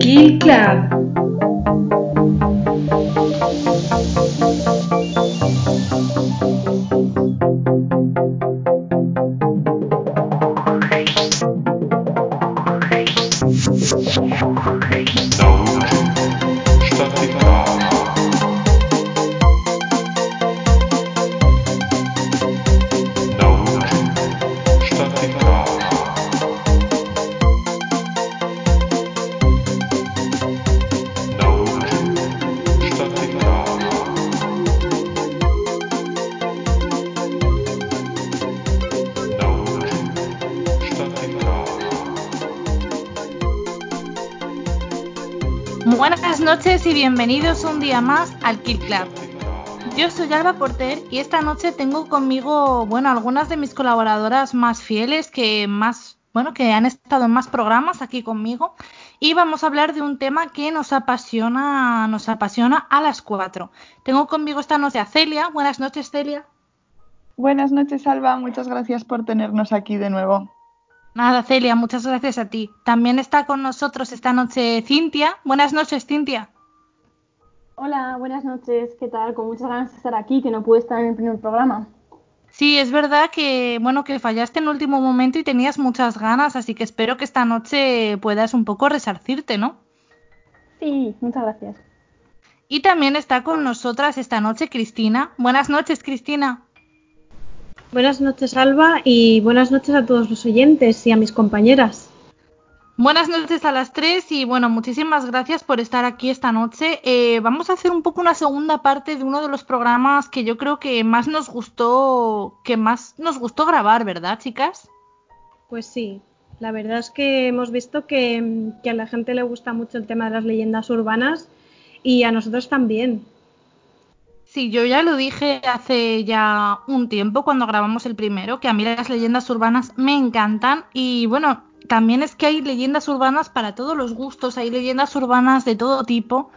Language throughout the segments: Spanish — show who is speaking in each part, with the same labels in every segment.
Speaker 1: Kill Club.
Speaker 2: Y bienvenidos un día más al Kill Club. Yo soy Alba Porter y esta noche tengo conmigo, bueno, algunas de mis colaboradoras más fieles que más, bueno, que han estado en más programas aquí conmigo y vamos a hablar de un tema que nos apasiona, nos apasiona a las cuatro. Tengo conmigo esta noche a Celia. Buenas noches, Celia.
Speaker 3: Buenas noches, Alba. Muchas gracias por tenernos aquí de nuevo.
Speaker 2: Nada, Celia, muchas gracias a ti. También está con nosotros esta noche Cintia. Buenas noches, Cintia.
Speaker 4: Hola, buenas noches. ¿Qué tal? Con muchas ganas de estar aquí, que no pude estar en el primer programa.
Speaker 2: Sí, es verdad que bueno que fallaste en el último momento y tenías muchas ganas, así que espero que esta noche puedas un poco resarcirte, ¿no?
Speaker 4: Sí, muchas gracias.
Speaker 2: Y también está con nosotras esta noche Cristina. Buenas noches, Cristina.
Speaker 5: Buenas noches, Alba, y buenas noches a todos los oyentes y a mis compañeras.
Speaker 2: Buenas noches a las tres y bueno, muchísimas gracias por estar aquí esta noche. Eh, vamos a hacer un poco una segunda parte de uno de los programas que yo creo que más nos gustó, que más nos gustó grabar, ¿verdad, chicas?
Speaker 5: Pues sí, la verdad es que hemos visto que, que a la gente le gusta mucho el tema de las leyendas urbanas y a nosotros también.
Speaker 2: Sí, yo ya lo dije hace ya un tiempo cuando grabamos el primero, que a mí las leyendas urbanas me encantan y bueno, también es que hay leyendas urbanas para todos los gustos, hay leyendas urbanas de todo tipo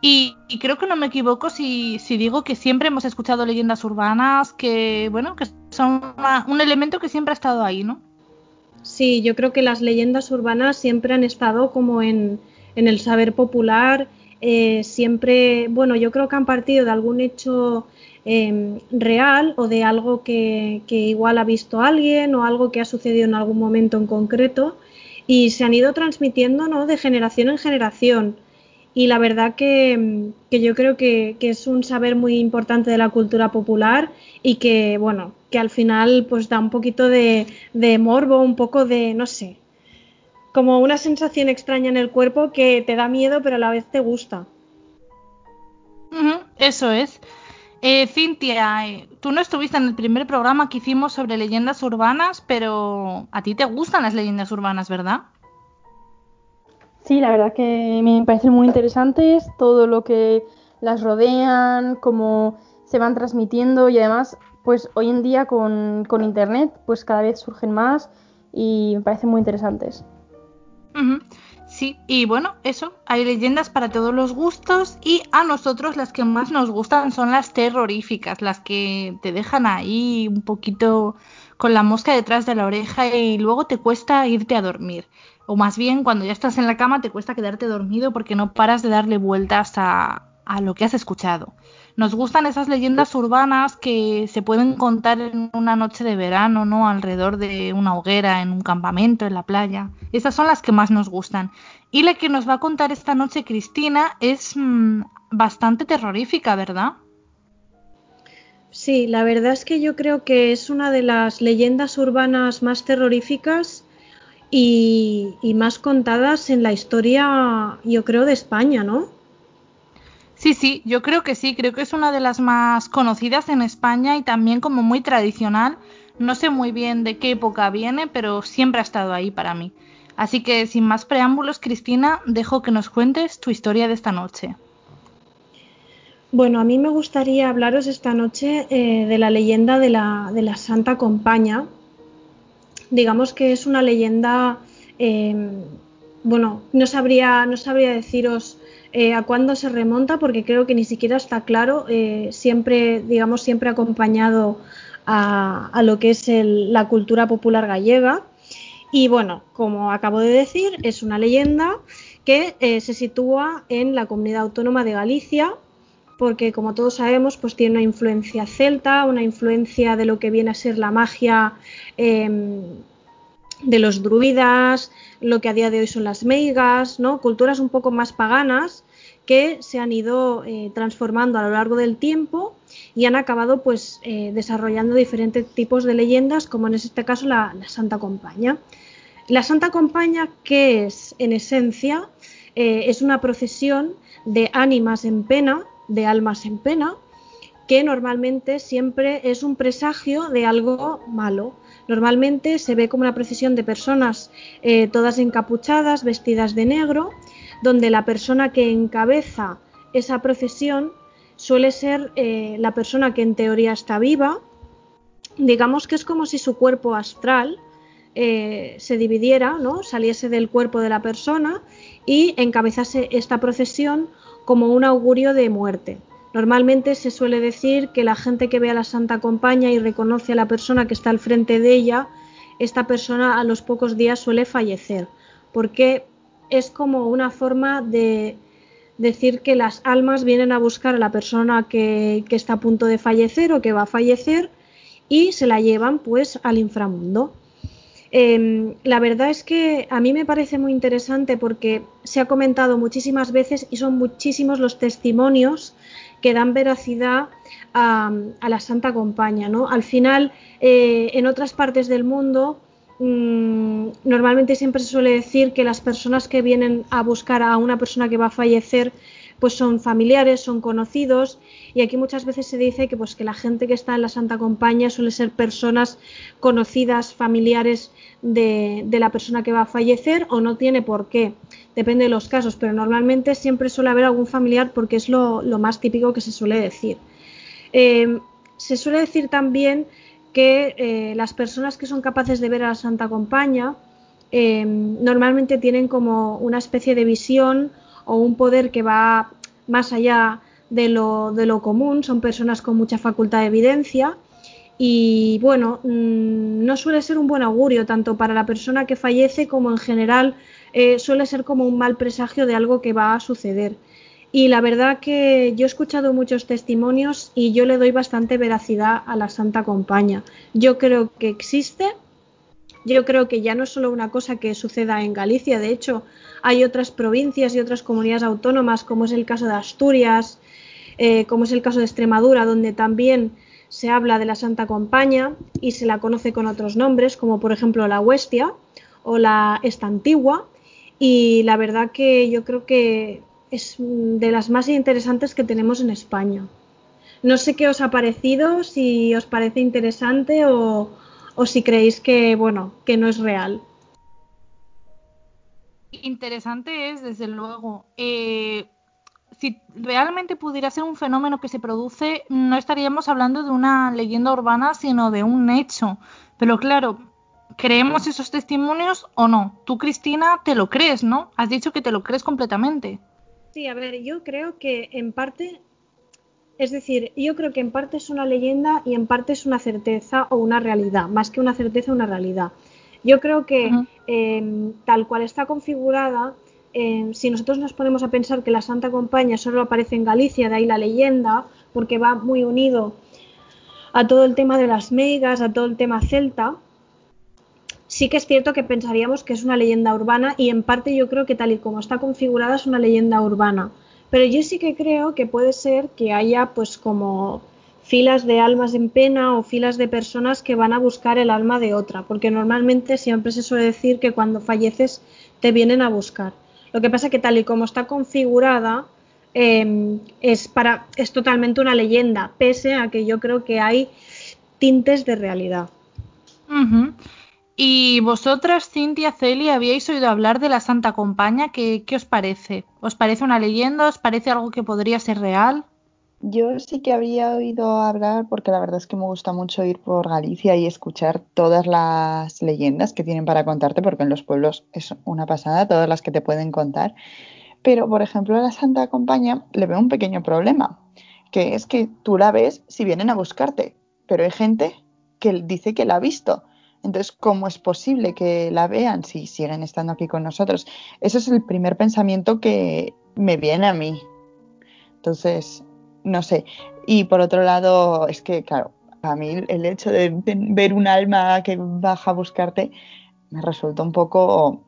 Speaker 2: y, y creo que no me equivoco si, si, digo que siempre hemos escuchado leyendas urbanas que, bueno, que son un elemento que siempre ha estado ahí, ¿no?
Speaker 5: Sí, yo creo que las leyendas urbanas siempre han estado como en, en el saber popular eh, siempre, bueno, yo creo que han partido de algún hecho eh, real o de algo que, igual ha visto alguien o algo que ha sucedido en algún momento en concreto y se han ido transmitiendo ¿no? de generación en generación. Y la verdad que, que yo creo que, es un saber muy importante de la cultura popular y que, bueno, que al final pues da un poquito de, morbo, un poco de, no sé, como una sensación extraña en el cuerpo que te da miedo pero a la vez te gusta.
Speaker 2: Eso es. Eh, Cintia, eh, tú no estuviste en el primer programa que hicimos sobre leyendas urbanas, pero a ti te gustan las leyendas urbanas, ¿verdad?
Speaker 4: Sí, la verdad que me parecen muy interesantes todo lo que las rodean, cómo se van transmitiendo y además, pues hoy en día con, con internet, pues cada vez surgen más y me parecen muy interesantes.
Speaker 2: Uh -huh. Sí, y bueno, eso, hay leyendas para todos los gustos y a nosotros las que más nos gustan son las terroríficas, las que te dejan ahí un poquito con la mosca detrás de la oreja y luego te cuesta irte a dormir. O más bien, cuando ya estás en la cama te cuesta quedarte dormido porque no paras de darle vueltas a, a lo que has escuchado. Nos gustan esas leyendas urbanas que se pueden contar en una noche de verano, ¿no? Alrededor de una hoguera, en un campamento, en la playa. Esas son las que más nos gustan. Y la que nos va a contar esta noche Cristina es mmm, bastante terrorífica, ¿verdad?
Speaker 5: Sí, la verdad es que yo creo que es una de las leyendas urbanas más terroríficas y, y más contadas en la historia, yo creo, de España, ¿no?
Speaker 2: Sí, sí, yo creo que sí, creo que es una de las más conocidas en España y también como muy tradicional. No sé muy bien de qué época viene, pero siempre ha estado ahí para mí. Así que sin más preámbulos, Cristina, dejo que nos cuentes tu historia de esta noche.
Speaker 5: Bueno, a mí me gustaría hablaros esta noche eh, de la leyenda de la, de la, Santa Compaña. Digamos que es una leyenda, eh, bueno, no sabría, no sabría deciros eh, a cuándo se remonta porque creo que ni siquiera está claro, eh, siempre, digamos, siempre acompañado a, a lo que es la cultura popular gallega. Y bueno, como acabo de decir, es una leyenda que eh, se sitúa en la comunidad autónoma de Galicia, porque como todos sabemos, pues tiene una influencia celta, una influencia de lo que viene a ser la magia em, de los druidas, lo que a día de hoy son las meigas, ¿no? Culturas un poco más paganas que se han ido eh, transformando a lo largo del tiempo y han acabado pues eh, desarrollando diferentes tipos de leyendas, como en este caso la, Santa Compaña. La Santa Compaña, que es en esencia, eh, es una procesión de ánimas en pena de almas en pena, que normalmente siempre es un presagio de algo malo. Normalmente se ve como una procesión de personas eh, todas encapuchadas, vestidas de negro, donde la persona que encabeza esa procesión suele ser eh, la persona que en teoría está viva. Digamos que es como si su cuerpo astral eh, se dividiera, ¿no? saliese del cuerpo de la persona y encabezase esta procesión como un augurio de muerte. Normalmente se suele decir que la gente que ve a la Santa Compaña y reconoce a la persona que está al frente de ella, esta persona a los pocos días suele fallecer, porque es como una forma de decir que las almas vienen a buscar a la persona que, que está a punto de fallecer o que va a fallecer y se la llevan pues al inframundo. Em, la verdad es que a mí me parece muy interesante porque se ha comentado muchísimas veces y son muchísimos los testimonios que dan veracidad a, la Santa Compaña. ¿no? Al final, eh, en otras partes del mundo, mm, normalmente siempre se suele decir que las personas que vienen a buscar a una persona que va a fallecer pues son familiares, son conocidos y aquí muchas veces se dice que pues que la gente que está en la Santa Compañía suele ser personas conocidas, familiares de, la persona que va a fallecer o no tiene por qué, depende de los casos, pero normalmente siempre suele haber algún familiar porque es lo, más típico que se suele decir. Eh, se suele decir también que eh, las personas que son capaces de ver a la Santa Compañía eh, normalmente tienen como una especie de visión o un poder que va más allá de lo, de lo común, son personas con mucha facultad de evidencia y bueno, mm, no suele ser un buen augurio tanto para la persona que fallece como en general eh, suele ser como un mal presagio de algo que va a suceder. Y la verdad que yo he escuchado muchos testimonios y yo le doy bastante veracidad a la Santa Compaña. Yo creo que existe, yo creo que ya no es solo una cosa que suceda en Galicia, de hecho hay otras provincias y otras comunidades autónomas, como es el caso de Asturias, eh, como es el caso de Extremadura, donde también se habla de la Santa Compaña y se la conoce con otros nombres, como por ejemplo la Huestia o la Estantigua. Y la verdad que yo creo que es de las más interesantes que tenemos en España. No sé qué os ha parecido, si os parece interesante o, o si creéis que, bueno, que no es real.
Speaker 2: Interesante es, desde luego. Eh, si realmente pudiera ser un fenómeno que se produce, no estaríamos hablando de una leyenda urbana, sino de un hecho. Pero claro, ¿creemos esos testimonios o no? Tú, Cristina, te lo crees, ¿no? Has dicho que te lo crees completamente.
Speaker 5: Sí, a ver, yo creo que en parte es decir, yo creo que en parte es una leyenda y en parte es una certeza o una realidad, más que una certeza, una realidad. Yo creo que em, tal cual está configurada, em, si nosotros nos ponemos a pensar que la Santa Compañía solo aparece en Galicia, de ahí la leyenda, porque va muy unido a todo el tema de las meigas, a todo el tema celta, sí que es cierto que pensaríamos que es una leyenda urbana y en parte yo creo que tal y como está configurada es una leyenda urbana. Pero yo sí que creo que puede ser que haya pues como filas de almas en pena o filas de personas que van a buscar el alma de otra, porque normalmente siempre se suele decir que cuando falleces te vienen a buscar. Lo que pasa que tal y como está configurada em, es para es totalmente una leyenda, pese a que yo creo que hay tintes de realidad.
Speaker 2: Y vosotras, Cintia, Celia, habíais oído hablar de la Santa Compaña. ¿Qué, os parece? ¿Os parece una leyenda? ¿Os parece algo que podría ser real?
Speaker 3: Yo sí que había oído hablar porque la verdad es que me gusta mucho ir por Galicia y escuchar todas las leyendas que tienen para contarte, porque en los pueblos es una pasada, todas las que te pueden contar. Pero, por ejemplo, a la Santa Compaña le veo un pequeño problema, que es que tú la ves si vienen a buscarte, pero hay gente que dice que la ha visto Entonces, ¿cómo es posible que la vean si siguen estando aquí con nosotros? Ese es el primer pensamiento que me viene a mí. Entonces, no sé. Y por otro lado, es que, claro, a mí el hecho de ver un alma que baja a buscarte me resulta un poco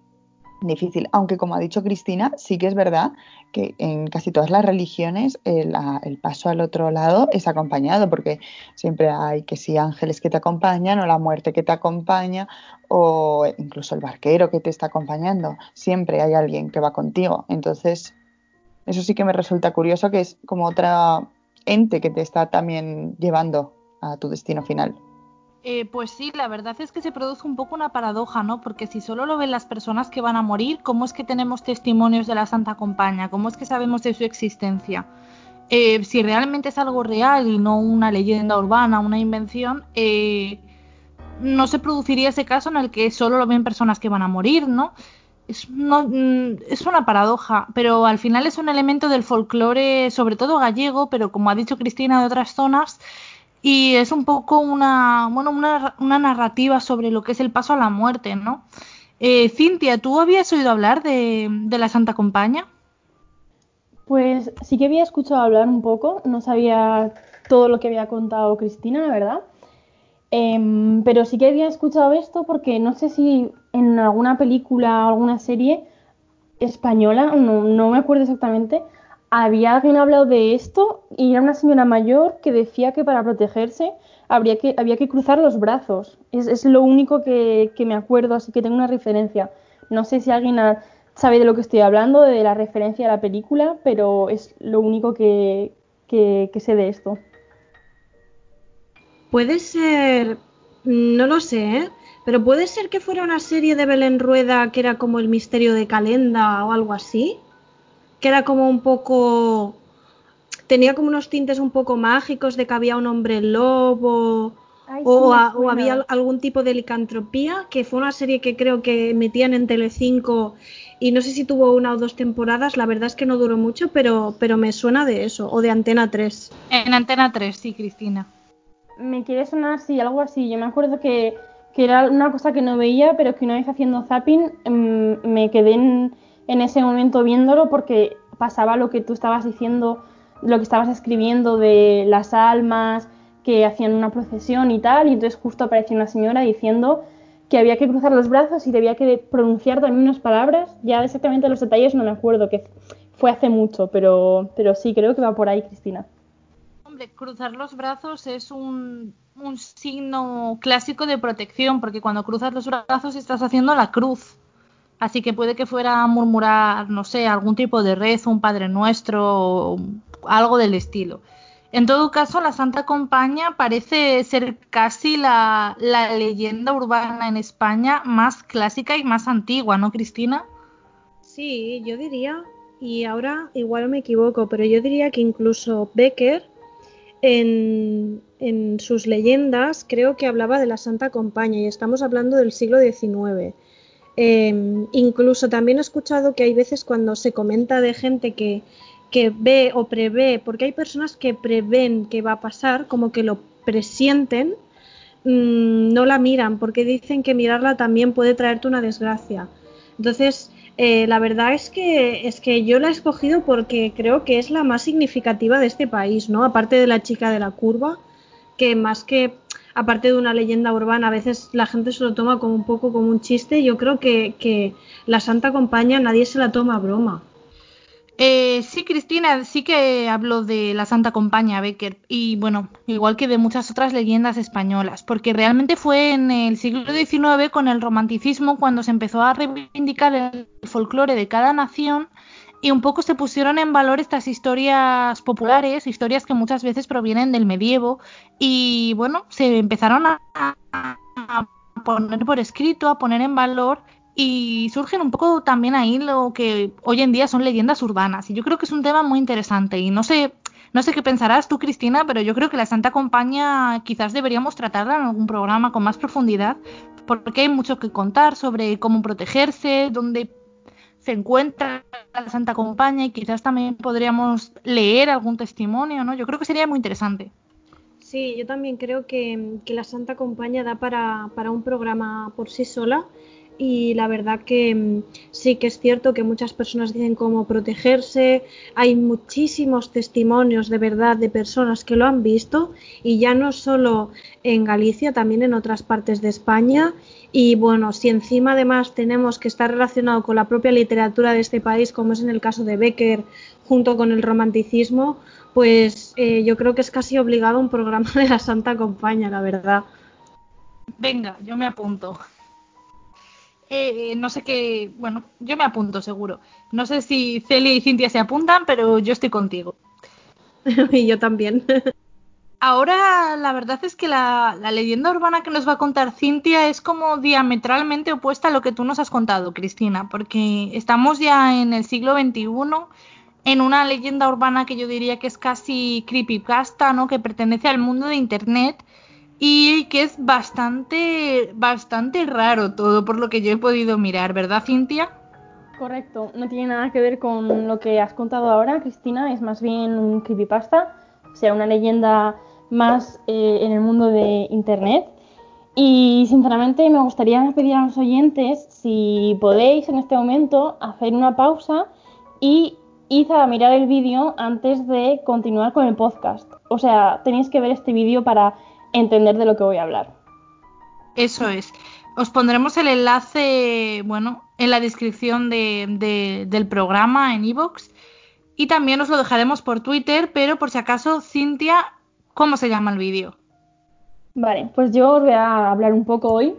Speaker 3: difícil. Aunque, como ha dicho Cristina, sí que es verdad que en casi todas las religiones el, paso al otro lado es acompañado, porque siempre hay que si ángeles que te acompañan, o la muerte que te acompaña, o incluso el barquero que te está acompañando. Siempre hay alguien que va contigo. Entonces, eso sí que me resulta curioso, que es como otra ente que te está también llevando a tu destino final.
Speaker 2: Eh, pues sí, la verdad es que se produce un poco una paradoja, ¿no? Porque si solo lo ven las personas que van a morir, ¿cómo es que tenemos testimonios de la Santa Compañía? ¿Cómo es que sabemos de su existencia? Eh, si realmente es algo real y no una leyenda urbana, una invención, eh, no se produciría ese caso en el que solo lo ven personas que van a morir, ¿no? Es, no, mm, es una paradoja, pero al final es un elemento del folclore, sobre todo gallego, pero como ha dicho Cristina, de otras zonas, y es un poco una, bueno, una, una, narrativa sobre lo que es el paso a la muerte, ¿no? Eh, Cintia, ¿tú habías oído hablar de, de, la Santa Compañía?
Speaker 4: Pues sí que había escuchado hablar un poco, no sabía todo lo que había contado Cristina, la verdad. Eh, pero sí que había escuchado esto porque no sé si en alguna película o alguna serie española, no, no me acuerdo exactamente, había alguien hablado de esto y era una señora mayor que decía que para protegerse habría que, había que cruzar los brazos. Es, lo único que, me acuerdo, así que tengo una referencia. No sé si alguien sabe de lo que estoy hablando, de la referencia a la película, pero es lo único que, sé de esto.
Speaker 5: Puede ser, no lo sé, ¿eh? pero puede ser que fuera una serie de Belén Rueda que era como el misterio de Calenda o algo así que era como un poco tenía como unos tintes un poco mágicos de que había un hombre lobo o, había algún tipo de licantropía, que fue una serie que creo que emitían en Telecinco y no sé si tuvo una o dos temporadas, la verdad es que no duró mucho, pero, pero me suena de eso, o de Antena 3.
Speaker 2: En Antena 3, sí, Cristina.
Speaker 4: Me quiere sonar, sí, algo así. Yo me acuerdo que, que era una cosa que no veía, pero que una vez haciendo zapping mm, me quedé en, en ese momento viéndolo porque pasaba lo que tú estabas diciendo, lo que estabas escribiendo de las almas que hacían una procesión y tal, y entonces justo apareció una señora diciendo que había que cruzar los brazos y debía que pronunciar también unas palabras, ya exactamente los detalles no me acuerdo, que fue hace mucho, pero, pero sí, creo que va por ahí, Cristina.
Speaker 2: Hombre, cruzar los brazos es un, un signo clásico de protección, porque cuando cruzas los brazos estás haciendo la cruz. Así que puede que fuera a murmurar, no sé, algún tipo de rezo, un Padre Nuestro o algo del estilo. En todo caso, la Santa Compañía parece ser casi la, leyenda urbana en España más clásica y más antigua, ¿no, Cristina?
Speaker 5: Sí, yo diría, y ahora igual me equivoco, pero yo diría que incluso Becker en, en sus leyendas creo que hablaba de la Santa Compañía y estamos hablando del siglo XIX. Em, incluso también he escuchado que hay veces cuando se comenta de gente que, que ve o prevé, porque hay personas que prevén que va a pasar, como que lo presienten, mm, no la miran, porque dicen que mirarla también puede traerte una desgracia. Entonces, eh, la verdad es que, es que yo la he escogido porque creo que es la más significativa de este país, ¿no? Aparte de la chica de la curva, que más que aparte de una leyenda urbana, a veces la gente se lo toma como un poco como un chiste. Yo creo que, la Santa Compañía nadie se la toma a broma.
Speaker 2: Eh, sí, Cristina, sí que hablo de la Santa Compañía Becker y bueno, igual que de muchas otras leyendas españolas, porque realmente fue en el siglo XIX con el romanticismo cuando se empezó a reivindicar el folclore de cada nación y un poco se pusieron en valor estas historias populares, historias que muchas veces provienen del medievo y bueno, se empezaron a, poner por escrito, a poner en valor y surgen un poco también ahí lo que hoy en día son leyendas urbanas y yo creo que es un tema muy interesante y no sé no sé qué pensarás tú Cristina pero yo creo que la Santa Compañía quizás deberíamos tratarla en algún programa con más profundidad porque hay mucho que contar sobre cómo protegerse dónde se encuentra la Santa Compañía y quizás también podríamos leer algún testimonio, ¿no? Yo creo que sería muy interesante.
Speaker 5: Sí, yo también creo que, la Santa Compañía da para, para, un programa por sí sola y la verdad que mm, sí que es cierto que muchas personas dicen cómo protegerse, hay muchísimos testimonios de verdad de personas que lo han visto y ya no solo en Galicia, también en otras partes de España y bueno, si encima además tenemos que estar relacionado con la propia literatura de este país, como es en el caso de Becker, junto con el romanticismo, pues eh, yo creo que es casi obligado un programa de la Santa Compañía, la verdad.
Speaker 2: Venga, yo me apunto. Eh, no sé qué, bueno, yo me apunto seguro. No sé si Celia y Cintia se apuntan, pero yo estoy contigo.
Speaker 5: y yo también.
Speaker 2: Ahora la verdad es que la, leyenda urbana que nos va a contar Cintia es como diametralmente opuesta a lo que tú nos has contado, Cristina, porque estamos ya en el siglo XXI en una leyenda urbana que yo diría que es casi creepypasta, ¿no? Que pertenece al mundo de Internet y que es bastante, bastante raro todo por lo que yo he podido mirar, ¿verdad, Cintia?
Speaker 4: Correcto, no tiene nada que ver con lo que has contado ahora, Cristina, es más bien un creepypasta, o sea, una leyenda más eh, en el mundo de Internet. Y sinceramente me gustaría pedir a los oyentes si podéis en este momento hacer una pausa y ir a mirar el vídeo antes de continuar con el podcast. O sea, tenéis que ver este vídeo para entender de lo que voy a hablar.
Speaker 2: Eso es. Os pondremos el enlace, bueno, en la descripción del programa en iVoox y también os lo dejaremos por Twitter, pero por si acaso, Cintia, ¿cómo se llama el vídeo?
Speaker 4: Vale, pues yo os voy a hablar un poco hoy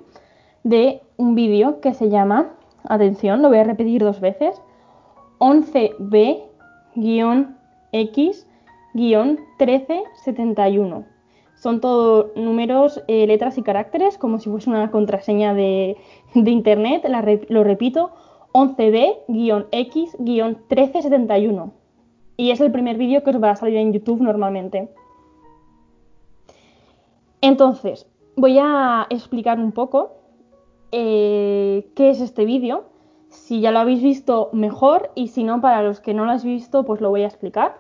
Speaker 4: de un vídeo que se llama, atención, lo voy a repetir dos veces, 11B-X-1371. Son todos números, eh, letras y caracteres, como si fuese una contraseña de, internet. lo repito, 11D-X-1371. Y es el primer vídeo que os va a salir en YouTube normalmente. Entonces, voy a explicar un poco eh, qué es este vídeo. Si ya lo habéis visto, mejor. Y si no, para los que no lo habéis visto, pues lo voy a explicar.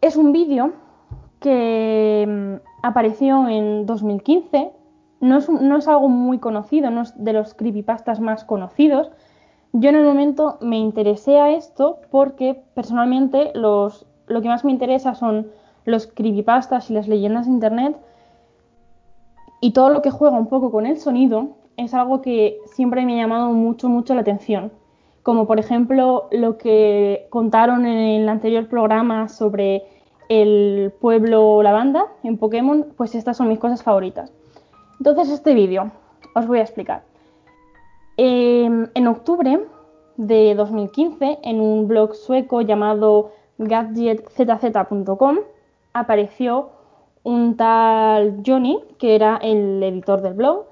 Speaker 4: Es un vídeo que mm, apareció en 2015. No es, no es, algo muy conocido, no es de los creepypastas más conocidos. Yo en el momento me interesé a esto porque personalmente los, lo que más me interesa son los creepypastas y las leyendas de internet y todo lo que juega un poco con el sonido es algo que siempre me ha llamado mucho, mucho la atención. Como por ejemplo lo que contaron en el anterior programa sobre el pueblo lavanda en Pokémon, pues estas son mis cosas favoritas. Entonces este vídeo os voy a explicar. Em, en octubre de 2015, en un blog sueco llamado gadgetzz.com, apareció un tal Johnny, que era el editor del blog,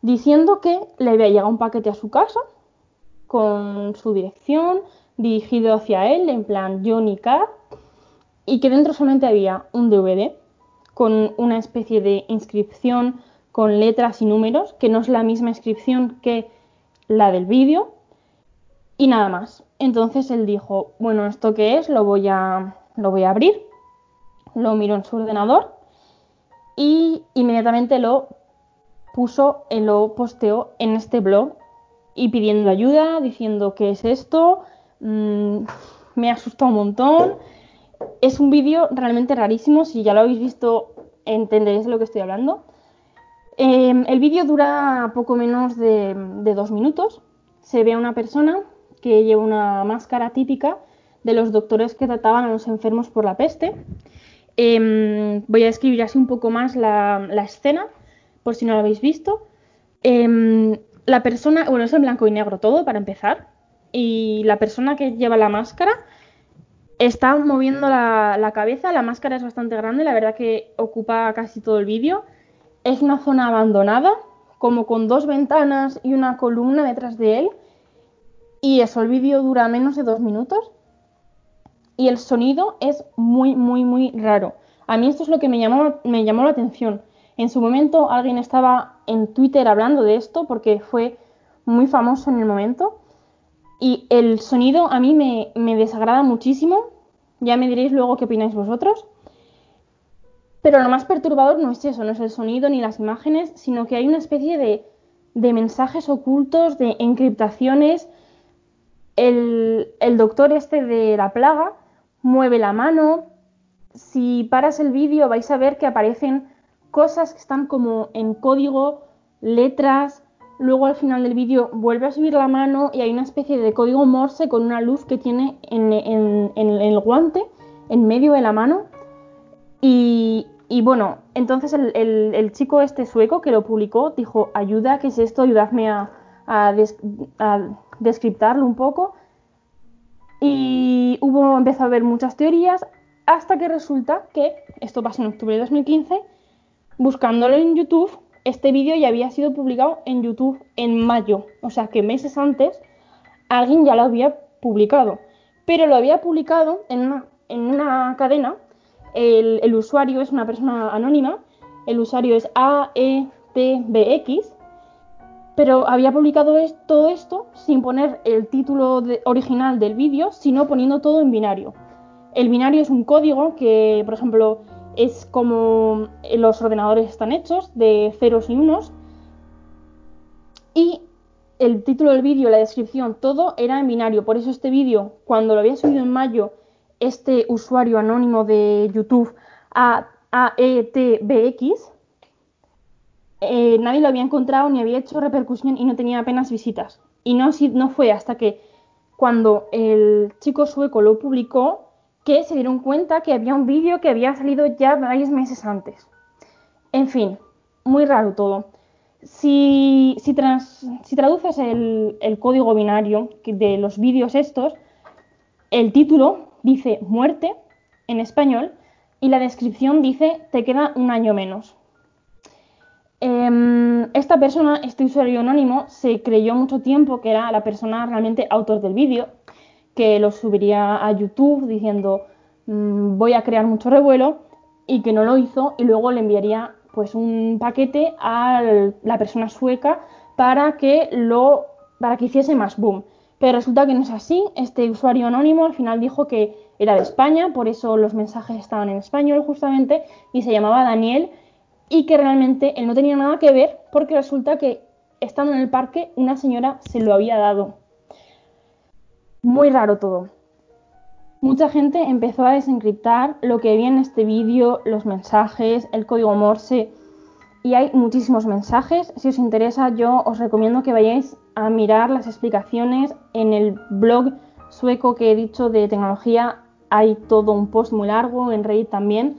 Speaker 4: diciendo que le había llegado un paquete a su casa con su dirección dirigido hacia él, en plan Johnny Cat, y que dentro solamente había un DVD con una especie de inscripción con letras y números, que no es la misma inscripción que la del vídeo, y nada más. Entonces él dijo, bueno, ¿esto qué es? Lo voy a, lo voy a abrir. Lo miro en su ordenador y inmediatamente lo puso, lo posteó en este blog y pidiendo ayuda, diciendo qué es esto, mm, me asustó un montón, es un vídeo realmente rarísimo, si ya lo habéis visto entenderéis de lo que estoy hablando. Em, el vídeo dura poco menos de, dos minutos. Se ve a una persona que lleva una máscara típica de los doctores que trataban a los enfermos por la peste. Em, voy a describir así un poco más la, escena, por si no lo habéis visto. Em, la persona, bueno, es en blanco y negro todo, para empezar. Y la persona que lleva la máscara Está moviendo la, cabeza, la máscara es bastante grande, la verdad que ocupa casi todo el vídeo. Es una zona abandonada, como con dos ventanas y una columna detrás de él. Y eso, el vídeo dura menos de dos minutos. Y el sonido es muy, muy, muy raro. A mí esto es lo que me llamó, me llamó la atención. En su momento alguien estaba en Twitter hablando de esto porque fue muy famoso en el momento. Y el sonido a mí me, desagrada muchísimo. Ya me diréis luego qué opináis vosotros. Pero lo más perturbador no es eso, no es el sonido ni las imágenes, sino que hay una especie de, de mensajes ocultos, de encriptaciones. El, el doctor este de la plaga mueve la mano. Si paras el vídeo vais a ver que aparecen cosas que están como en código, letras. Luego al final del vídeo vuelve a subir la mano y hay una especie de código Morse con una luz que tiene en, el guante, en medio de la mano. Y, bueno, entonces el, chico este sueco que lo publicó dijo, ayuda, ¿qué es esto? Ayudadme a, a, a descriptarlo un poco. Y hubo, empezó a haber muchas teorías hasta que resulta que, esto pasó en octubre de 2015, buscándolo en YouTube, este vídeo ya había sido publicado en YouTube en mayo, o sea que meses antes alguien ya lo había publicado, pero lo había publicado en una, en una cadena, el, el usuario es una persona anónima, el usuario es AETBX, pero había publicado todo esto sin poner el título original del vídeo, sino poniendo todo en binario. El binario es un código que, por ejemplo, es como los ordenadores están hechos, de ceros y unos. Y el título del vídeo, la descripción, todo era en binario. Por eso este vídeo, cuando lo había subido en mayo, este usuario anónimo de YouTube, AETBX, eh, nadie lo había encontrado ni había hecho repercusión y no tenía apenas visitas. Y no, fue hasta que cuando el chico sueco lo publicó que se dieron cuenta que había un vídeo que había salido ya varios meses antes. En fin, muy raro todo. Si, si, traduces el, el código binario de los vídeos estos, el título dice muerte en español y la descripción dice te queda un año menos. Em, esta persona, este usuario anónimo, se creyó mucho tiempo que era la persona realmente autor del vídeo, que lo subiría a YouTube diciendo "Mm, voy a crear mucho revuelo y que no lo hizo y luego le enviaría pues un paquete a la persona sueca para que lo para que hiciese más boom. Pero resulta que no es así. Este usuario anónimo al final dijo que era de España, por eso los mensajes estaban en español justamente y se llamaba Daniel y que realmente él no tenía nada que ver porque resulta que estando en el parque una señora se lo había dado. Muy raro todo. Mucha gente empezó a desencriptar lo que había en este vídeo, los mensajes, el código Morse y hay muchísimos mensajes. Si os interesa, yo os recomiendo que vayáis a mirar las explicaciones en el blog sueco que he dicho de tecnología. Hay todo un post muy largo, en Reddit también,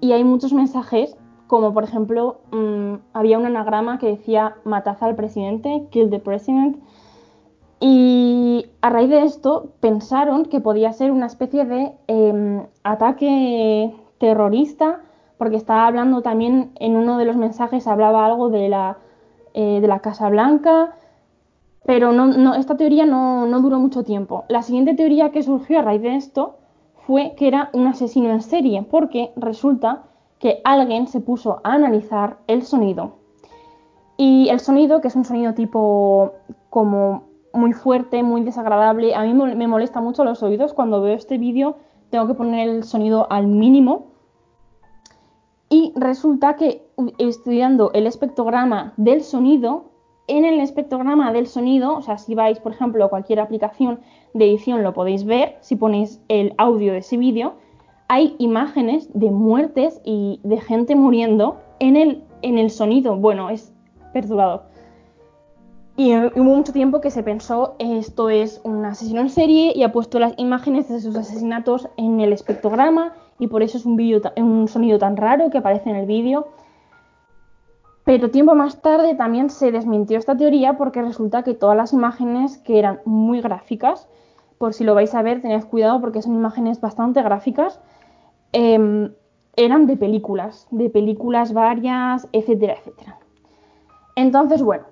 Speaker 4: y hay muchos mensajes, como por ejemplo, mmm, había un anagrama que decía matad al presidente, kill the president, y a raíz de esto pensaron que podía ser una especie de eh, ataque terrorista, porque estaba hablando también en uno de los mensajes, hablaba algo de la, eh, de la Casa Blanca, pero no, no, esta teoría no, no, duró mucho tiempo. La siguiente teoría que surgió a raíz de esto fue que era un asesino en serie, porque resulta que alguien se puso a analizar el sonido. Y el sonido, que es un sonido tipo como muy fuerte, muy desagradable. A mí me molesta mucho los oídos. Cuando veo este vídeo tengo que poner el sonido al mínimo. Y resulta que estudiando el espectrograma del sonido, en el espectrograma del sonido, o sea, si vais, por ejemplo, a cualquier aplicación de edición lo podéis ver, si ponéis el audio de ese vídeo, hay imágenes de muertes y de gente muriendo en el, en el sonido. Bueno, es perturbador. Y hubo mucho tiempo que se pensó esto es un asesino en serie y ha puesto las imágenes de sus asesinatos en el espectrograma y por eso es un, vídeo, un sonido tan raro que aparece en el vídeo. Pero tiempo más tarde también se desmintió esta teoría porque resulta que todas las imágenes que eran muy gráficas, por si lo vais a ver, tened cuidado porque son imágenes bastante gráficas, eh, eran de películas, de películas varias, etcétera, etcétera. Entonces, bueno,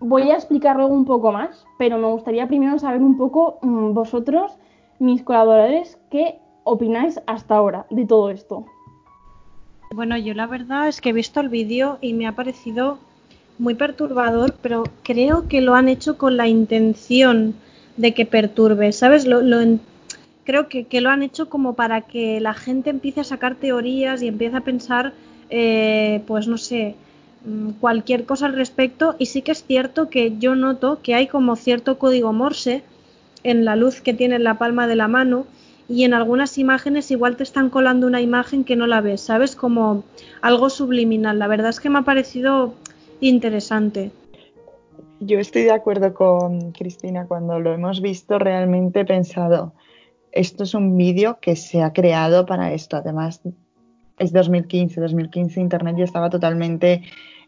Speaker 4: voy a explicarlo un poco más, pero me gustaría primero saber un poco mmm, vosotros, mis colaboradores, qué opináis hasta ahora de todo esto.
Speaker 5: Bueno, yo la verdad es que he visto el vídeo y me ha parecido muy perturbador, pero creo que lo han hecho con la intención de que perturbe, ¿sabes? Lo, lo. Creo que, que, lo han hecho como para que la gente empiece a sacar teorías y empiece a pensar eh, pues no sé, mm, cualquier cosa al respecto. Y sí que es cierto que yo noto que hay como cierto código Morse en la luz que tiene en la palma de la mano y en algunas imágenes igual te están colando una imagen que no la ves, ¿sabes? Como algo subliminal. La verdad es que me ha parecido interesante.
Speaker 3: Yo estoy de acuerdo con Cristina. Cuando lo hemos visto, realmente pensado, esto es un vídeo que se ha creado para esto. Además, es 2015. 2015 Internet ya estaba totalmente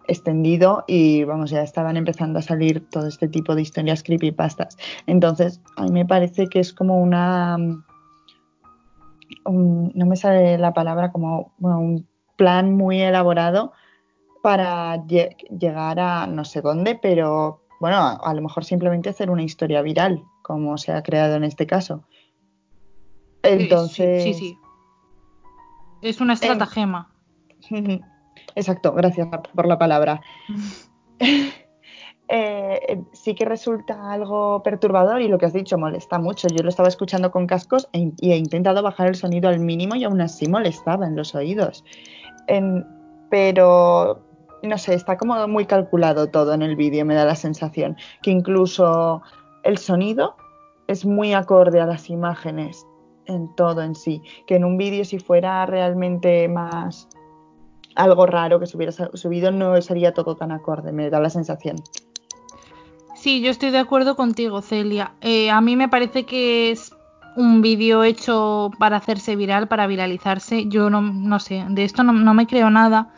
Speaker 3: extendido y vamos, ya estaban empezando a salir todo este tipo de historias creepypastas. Entonces, a mí me parece que es como una... no me sale la palabra, como un plan muy elaborado para llegar a no sé dónde, pero bueno, a, lo mejor simplemente hacer una historia viral, como se ha creado en este caso. Entonces.
Speaker 2: Sí, sí. Es una estratagema.
Speaker 3: exacto, gracias por la palabra. Eh, sí que resulta algo perturbador y lo que has dicho molesta mucho. Yo lo estaba escuchando con cascos e y he intentado bajar el sonido al mínimo y aún así molestaba en los oídos. pero no sé, está como muy calculado todo en el vídeo, me da la sensación. Que incluso el sonido es muy acorde a las imágenes en todo en sí. Que en un vídeo si fuera realmente más algo raro que se hubiera subido no sería todo tan acorde, me da la sensación.
Speaker 2: Sí, yo estoy de acuerdo contigo, Celia. Eh, a mí me parece que es un vídeo hecho para hacerse viral, para viralizarse. Yo no, no sé, de esto no, no me creo nada.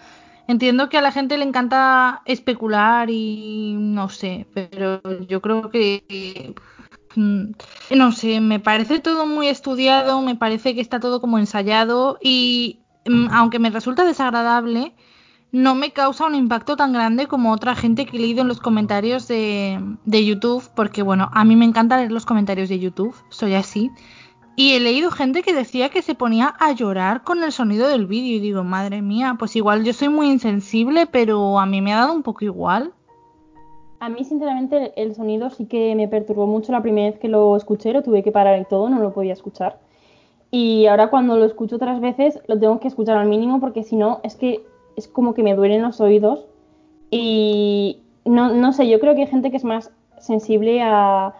Speaker 2: Entiendo que a la gente le encanta especular y no sé, pero yo creo que no sé, me parece todo muy estudiado, me parece que está todo como ensayado y mm, aunque me resulta desagradable, no me causa un impacto tan grande como otra gente que he leído en los comentarios de, de YouTube, porque bueno, a mí me encanta leer los comentarios de YouTube, soy así. Y he leído gente que decía que se ponía a llorar con el sonido del vídeo y digo, madre mía, pues igual yo soy muy insensible, pero a mí me ha dado un poco igual.
Speaker 4: A mí, sinceramente, el sonido sí que me perturbó mucho la primera vez que lo escuché, lo tuve que parar y todo, no lo podía escuchar. Y ahora cuando lo escucho otras veces, lo tengo que escuchar al mínimo porque si no, es que es como que me duelen los oídos. Y no, no sé, yo creo que hay gente que es más sensible a,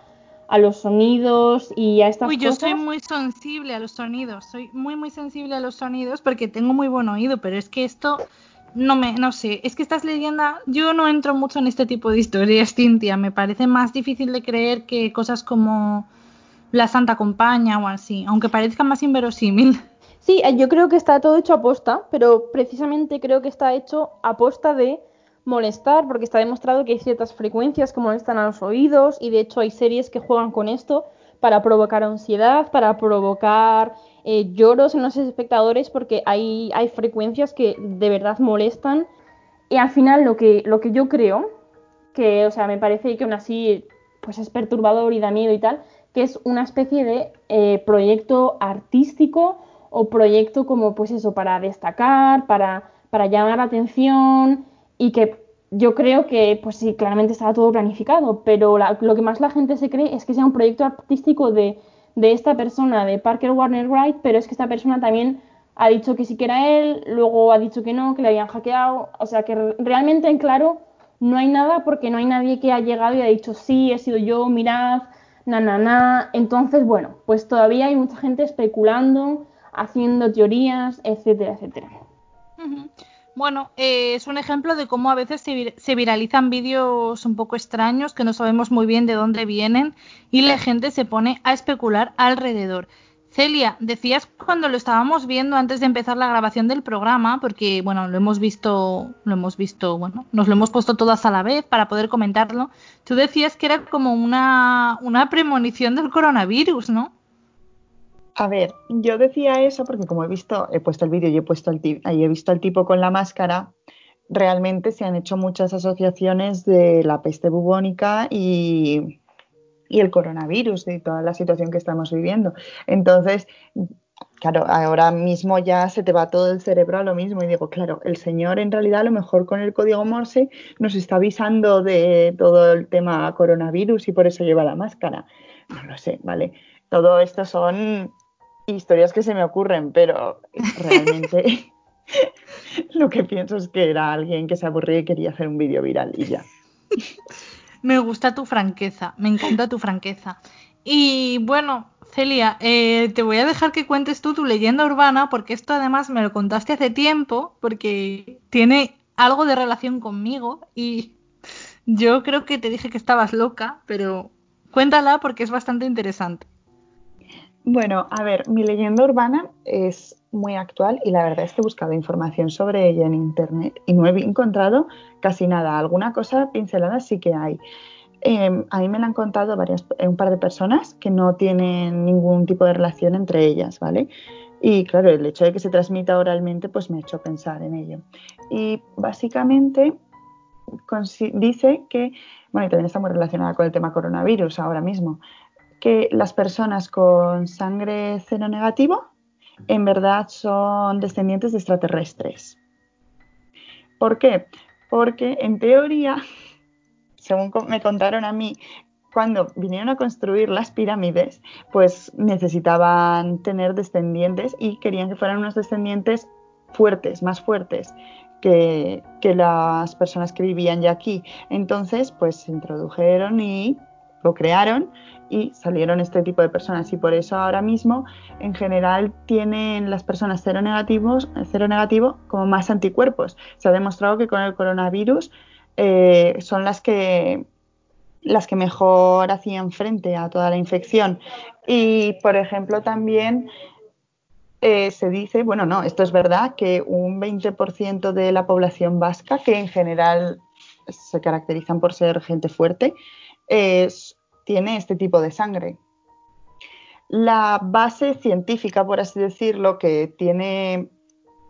Speaker 4: a los sonidos y a estas
Speaker 2: Uy, yo soy muy sensible a los sonidos, soy muy muy sensible a los sonidos porque tengo muy buen oído, pero es que esto no me, no sé, es que estas leyendas, yo no entro mucho en este tipo de historias, Cintia, me parece más difícil de creer que cosas como la Santa Compaña o así, aunque parezca más inverosímil.
Speaker 4: Sí, yo creo que está todo hecho a posta, pero precisamente creo que está hecho a posta de molestar, porque está demostrado que hay ciertas frecuencias que molestan a los oídos y de hecho hay series que juegan con esto para provocar ansiedad, para provocar eh, lloros en los espectadores, porque hay, hay frecuencias que de verdad molestan. Y al final lo que, lo que yo creo, que o sea, me parece que aún así pues es perturbador y da miedo y tal, que es una especie de eh, proyecto artístico o proyecto como pues eso, para destacar, para, para llamar la atención, y que yo creo que, pues sí, claramente estaba todo planificado, pero lo que más la gente se cree es que sea un proyecto artístico de, de esta persona, de Parker Warner Wright, pero es que esta persona también ha dicho que sí que era él, luego ha dicho que no, que le habían hackeado, o sea que realmente en claro no hay nada porque no hay nadie que ha llegado y ha dicho sí, he sido yo, mirad, na, na, na. Entonces, bueno, pues todavía hay mucha gente especulando, haciendo teorías, etcétera, etcétera.
Speaker 2: Bueno, eh, es un ejemplo de cómo a veces se, viralizan vídeos un poco extraños que no sabemos muy bien de dónde vienen y la gente se pone a especular alrededor. Celia, decías cuando lo estábamos viendo antes de empezar la grabación del programa, porque bueno, lo hemos visto, lo hemos visto, bueno, nos lo hemos puesto todas a la vez para poder comentarlo. Tú decías que era como una, una premonición del coronavirus, ¿no?
Speaker 3: A ver, yo decía eso porque como he visto, he puesto el vídeo y he puesto el visto al tipo con la máscara, realmente se han hecho muchas asociaciones de la peste bubónica y, y el coronavirus y toda la situación que estamos viviendo. Entonces, claro, ahora mismo ya se te va todo el cerebro a lo mismo y digo, claro, el señor en realidad a lo mejor con el código Morse nos está avisando de todo el tema coronavirus y por eso lleva la máscara. No lo sé, ¿vale? Todo esto son historias que se me ocurren, pero realmente, lo que pienso es que era alguien que se aburría y quería hacer un vídeo viral y ya.
Speaker 2: Me gusta tu franqueza, me encanta tu franqueza. Y bueno, Celia, eh, te voy a dejar que cuentes tú tu leyenda urbana, porque esto además me lo contaste hace tiempo, porque tiene algo de relación conmigo y yo creo que te dije que estabas loca, pero cuéntala porque es bastante interesante.
Speaker 3: Bueno, a ver, mi leyenda urbana es muy actual y la verdad es que he buscado información sobre ella en internet y no he encontrado casi nada. Alguna cosa pincelada sí que hay. Em, a mí me la han contado varias, un par de personas que no tienen ningún tipo de relación entre ellas, ¿vale? Y claro, el hecho de que se transmita oralmente pues me ha hecho pensar en ello. Y básicamente dice que, bueno, y también está muy relacionada con el tema coronavirus ahora mismo, que las personas con sangre cero negativo en verdad son descendientes de extraterrestres. ¿Por qué? Porque en teoría, según me contaron a mí, cuando vinieron a construir las pirámides, pues necesitaban tener descendientes y querían que fueran unos descendientes fuertes, más fuertes que, las personas que vivían ya aquí. Entonces, pues se introdujeron y lo crearon y salieron este tipo de personas. Y por eso ahora mismo en general tienen las personas cero negativos cero negativo como más anticuerpos. Se ha demostrado que con el coronavirus eh, son las que las que mejor hacían frente a toda la infección. Y por ejemplo también eh, se dice, bueno, no, esto es verdad, que un 20% de la población vasca, que en general se caracterizan por ser gente fuerte, es, tiene este tipo de sangre. La base científica, por así decirlo, que tiene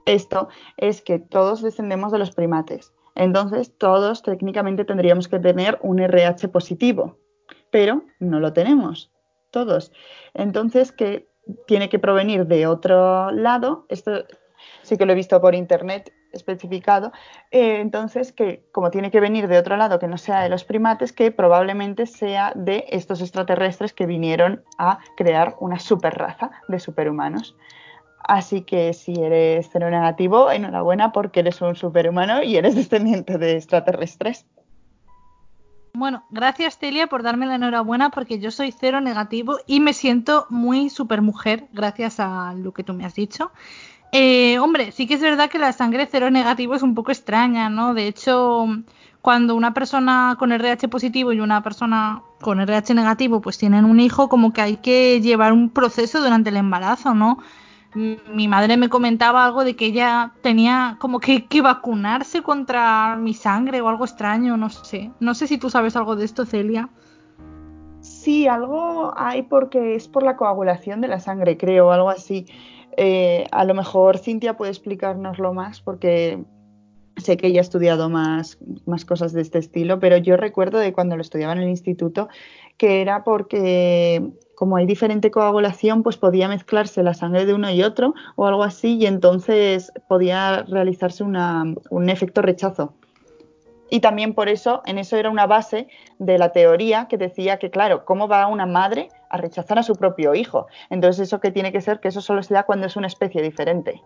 Speaker 3: esto es que todos descendemos de los primates. Entonces, todos técnicamente tendríamos que tener un RH positivo, pero no lo tenemos, todos. Entonces, que tiene que provenir de otro lado, esto sí que lo he visto por internet especificado, eh, entonces que como tiene que venir de otro lado que no sea de los primates, que probablemente sea de estos extraterrestres que vinieron a crear una super raza de superhumanos. Así que si eres cero negativo, enhorabuena porque eres un superhumano y eres descendiente de extraterrestres.
Speaker 2: Bueno, gracias Celia por darme la enhorabuena porque yo soy cero negativo y me siento muy supermujer gracias a lo que tú me has dicho. Eh, hombre, sí que es verdad que la sangre cero negativo es un poco extraña, ¿no? De hecho, cuando una persona con RH positivo y una persona con RH negativo pues tienen un hijo, como que hay que llevar un proceso durante el embarazo, ¿no? Mi madre me comentaba algo de que ella tenía como que, que vacunarse contra mi sangre o algo extraño, no sé. No sé si tú sabes algo de esto, Celia.
Speaker 3: Sí, algo hay porque es por la coagulación de la sangre, creo, algo así. Eh, a lo mejor Cintia puede explicárnoslo más porque sé que ella ha estudiado más, más cosas de este estilo, pero yo recuerdo de cuando lo estudiaba en el instituto que era porque como hay diferente coagulación, pues podía mezclarse la sangre de uno y otro o algo así y entonces podía realizarse un efecto rechazo. Y también por eso, en eso era una base de la teoría que decía que, claro, ¿cómo va una madre a rechazar a su propio hijo? Entonces, eso que tiene que ser que eso solo se da cuando es una especie diferente.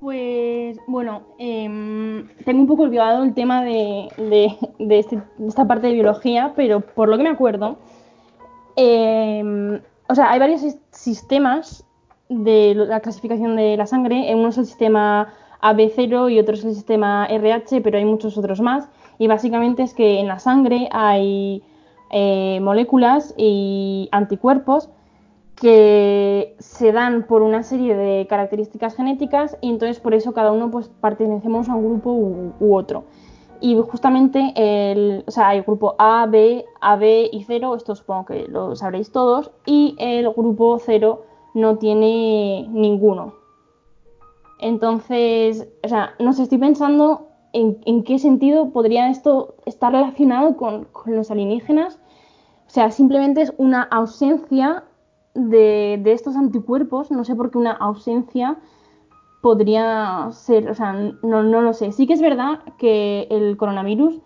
Speaker 4: Pues bueno, em, tengo un poco olvidado el tema de, este, esta parte de biología, pero por lo que me acuerdo, em, o sea, hay varios sistemas de la clasificación de la sangre. Uno es el sistema AB0 y otro es el sistema RH, pero hay muchos otros más. Y básicamente es que en la sangre hay eh, moléculas y anticuerpos que se dan por una serie de características genéticas y entonces por eso cada uno pues pertenecemos a un grupo u, otro. Y justamente el, o sea, hay el grupo A, B, AB y 0, esto supongo que lo sabréis todos, y el grupo 0 no tiene ninguno. Entonces, o sea, no sé, estoy pensando en, qué sentido podría esto estar relacionado con, los alienígenas. O sea, simplemente es una ausencia de, estos anticuerpos, no sé por qué una ausencia podría ser, o sea, no, lo sé. Sí que es verdad que el coronavirus,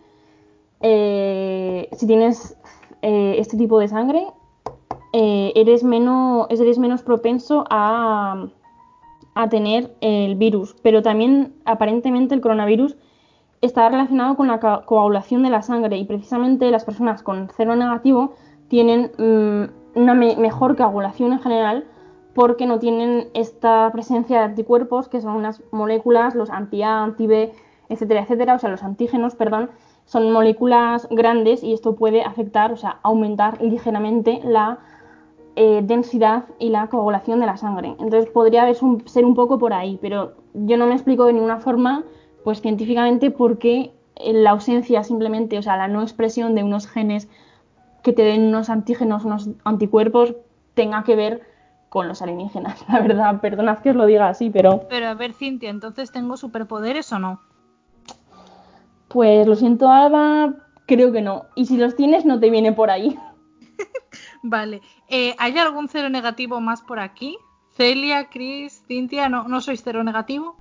Speaker 4: eh, si tienes eh, este tipo de sangre, eh, eres, menos, eres menos propenso a, a tener el virus, pero también aparentemente el coronavirus está relacionado con la coagulación de la sangre y precisamente las personas con cero negativo tienen mm, una mejor coagulación en general porque no tienen esta presencia de anticuerpos que son unas moléculas, los anti-A, anti-B, etcétera, etcétera, o sea, los antígenos, perdón, son moléculas grandes y esto puede afectar, o sea, aumentar ligeramente la eh, densidad y la coagulación de la sangre. Entonces podría ser un poco por ahí, pero yo no me explico de ninguna forma, pues científicamente, por qué la ausencia simplemente, o sea, la no expresión de unos genes que te den unos antígenos, unos anticuerpos, tenga que ver con los alienígenas, la verdad. Perdonad que os lo diga así, pero...
Speaker 2: Pero a ver, Cintia, ¿entonces tengo superpoderes o no?
Speaker 4: Pues lo siento, Alba, creo que no. Y si los tienes, no te viene por ahí.
Speaker 2: Vale. Eh, ¿Hay algún cero negativo más por aquí? Celia, Chris, Cintia, ¿no, ¿no sois cero negativo?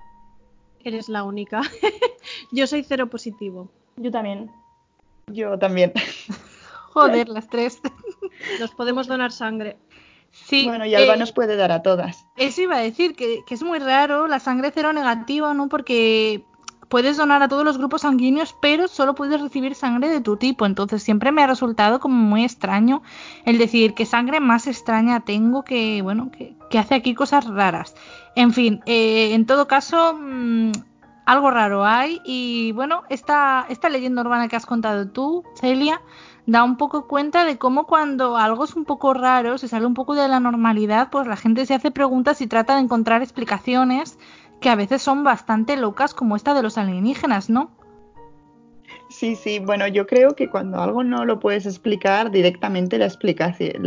Speaker 5: Eres la única. Yo soy cero positivo.
Speaker 4: Yo también.
Speaker 3: Yo también.
Speaker 2: Joder, las tres.
Speaker 5: Nos podemos donar sangre.
Speaker 3: Sí, bueno, y Alba eh, nos puede dar a todas.
Speaker 2: Eso iba a decir, que, que, es muy raro la sangre cero negativa, ¿no? Porque puedes donar a todos los grupos sanguíneos, pero solo puedes recibir sangre de tu tipo. Entonces siempre me ha resultado como muy extraño el decir qué sangre más extraña tengo que, bueno, que, hace aquí cosas raras. En fin, eh, en todo caso, mm, algo raro hay. Y bueno, esta, esta leyenda urbana que has contado tú, Celia, da un poco cuenta de cómo cuando algo es un poco raro, se sale un poco de la normalidad, pues la gente se hace preguntas y trata de encontrar explicaciones que a veces son bastante locas como esta de los alienígenas, ¿no?
Speaker 3: Sí, sí, bueno, yo creo que cuando algo no lo puedes explicar directamente la explicación,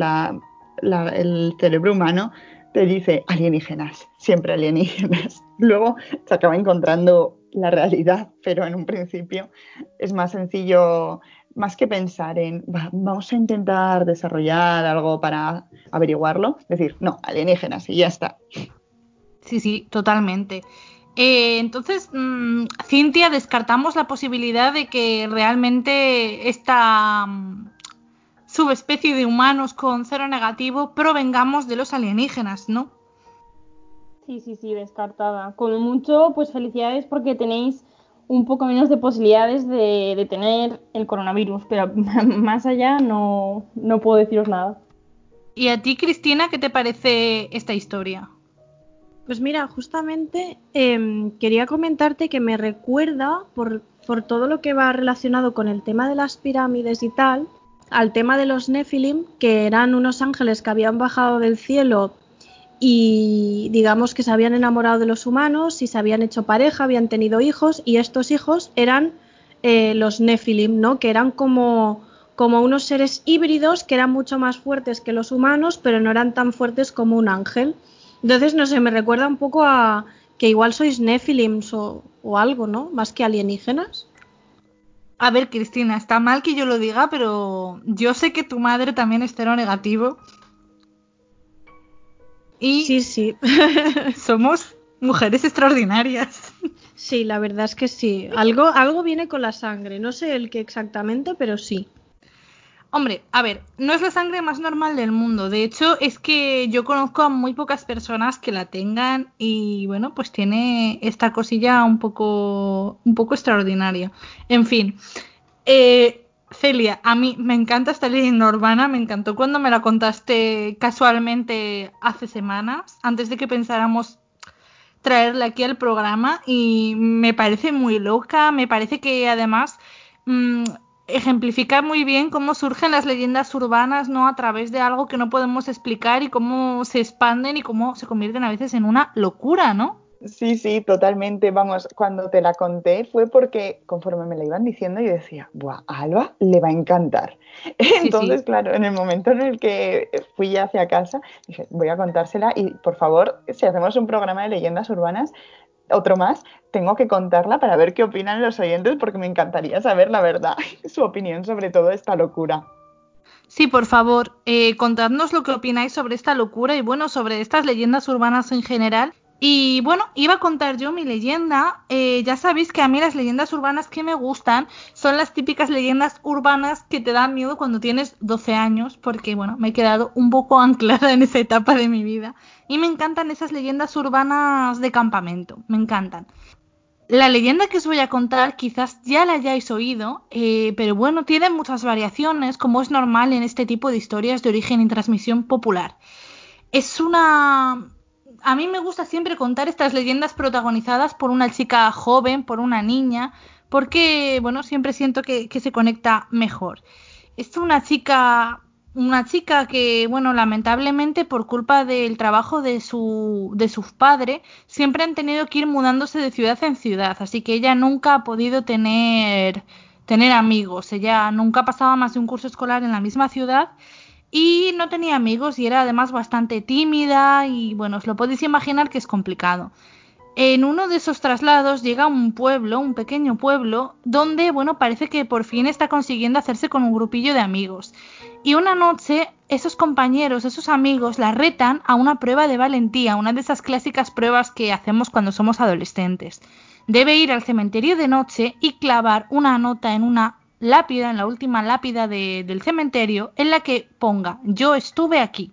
Speaker 3: el cerebro humano te dice alienígenas, siempre alienígenas. Luego se acaba encontrando la realidad, pero en un principio es más sencillo, más que pensar en vamos a intentar desarrollar algo para averiguarlo, decir, no, alienígenas y ya está.
Speaker 2: Sí, sí, totalmente. Eh, entonces, mm, Cintia, descartamos la posibilidad de que realmente esta mm, subespecie de humanos con cero negativo provengamos de los alienígenas, ¿no?
Speaker 4: Sí, sí, sí, descartada. Con mucho, pues felicidades porque tenéis un poco menos de posibilidades de, de tener el coronavirus, pero más allá no, no puedo deciros nada.
Speaker 2: ¿Y a ti, Cristina, qué te parece esta historia?
Speaker 5: Pues mira, justamente em, quería comentarte que me recuerda, por, por, todo lo que va relacionado con el tema de las pirámides y tal, al tema de los Nephilim, que eran unos ángeles que habían bajado del cielo y digamos que se habían enamorado de los humanos y se habían hecho pareja, habían tenido hijos y estos hijos eran eh, los Nephilim, ¿no? Que eran como, como unos seres híbridos que eran mucho más fuertes que los humanos, pero no eran tan fuertes como un ángel. Entonces, no sé, me recuerda un poco a que igual sois Nephilims o, algo, ¿no? Más que alienígenas.
Speaker 2: A ver, Cristina, está mal que yo lo diga, pero yo sé que tu madre también es cero negativo.
Speaker 5: Y sí, sí.
Speaker 2: somos mujeres extraordinarias.
Speaker 5: Sí, la verdad es que sí. Algo, algo viene con la sangre. No sé el qué exactamente, pero sí.
Speaker 2: Hombre, a ver, no es la sangre más normal del mundo. De hecho, es que yo conozco a muy pocas personas que la tengan y bueno, pues tiene esta cosilla un poco, un poco extraordinaria. En fin, eh, Celia, a mí me encanta esta leyenda urbana, me encantó cuando me la contaste casualmente hace semanas, antes de que pensáramos traerla aquí al programa y me parece muy loca, me parece que además mm, ejemplifica muy bien cómo surgen las leyendas urbanas, ¿no? A través de algo que no podemos explicar y cómo se expanden y cómo se convierten a veces en una locura, ¿no?
Speaker 3: Sí, sí, totalmente. Vamos, cuando te la conté fue porque conforme me la iban diciendo yo decía, Buah, a Alba le va a encantar. Entonces, claro, en el momento en el que fui ya hacia casa, dije, voy a contársela y por favor, si hacemos un programa de leyendas urbanas, otro más, tengo que contarla para ver qué opinan los oyentes porque me encantaría saber la verdad, su opinión sobre todo esta locura.
Speaker 2: Sí, por favor, eh, contadnos lo que opináis sobre esta locura y bueno, sobre estas leyendas urbanas en general. Y bueno, iba a contar yo mi leyenda. Eh, ya sabéis que a mí las leyendas urbanas que me gustan son las típicas leyendas urbanas que te dan miedo cuando tienes 12 años, porque bueno, me he quedado un poco anclada en esa etapa de mi vida y me encantan esas leyendas urbanas de campamento, me encantan. La leyenda que os voy a contar quizás ya la hayáis oído, eh, pero bueno, tiene muchas variaciones, como es normal en este tipo de historias de origen y transmisión popular. Es una... A mí me gusta siempre contar estas leyendas protagonizadas por una chica joven, por una niña, porque, bueno, siempre siento que, que se conecta mejor. Es una chica una chica que, bueno, lamentablemente por culpa del trabajo de su, de sus padres, siempre han tenido que ir mudándose de ciudad en ciudad, así que ella nunca ha podido tener, tener amigos, ella nunca pasaba más de un curso escolar en la misma ciudad y no tenía amigos y era además bastante tímida y, bueno, os lo podéis imaginar que es complicado. En uno de esos traslados llega a un pueblo, un pequeño pueblo, donde, bueno, parece que por fin está consiguiendo hacerse con un grupillo de amigos. Y una noche esos compañeros, esos amigos la retan a una prueba de valentía, una de esas clásicas pruebas que hacemos cuando somos adolescentes. Debe ir al cementerio de noche y clavar una nota en una lápida, en la última lápida del cementerio, en la que ponga yo estuve aquí.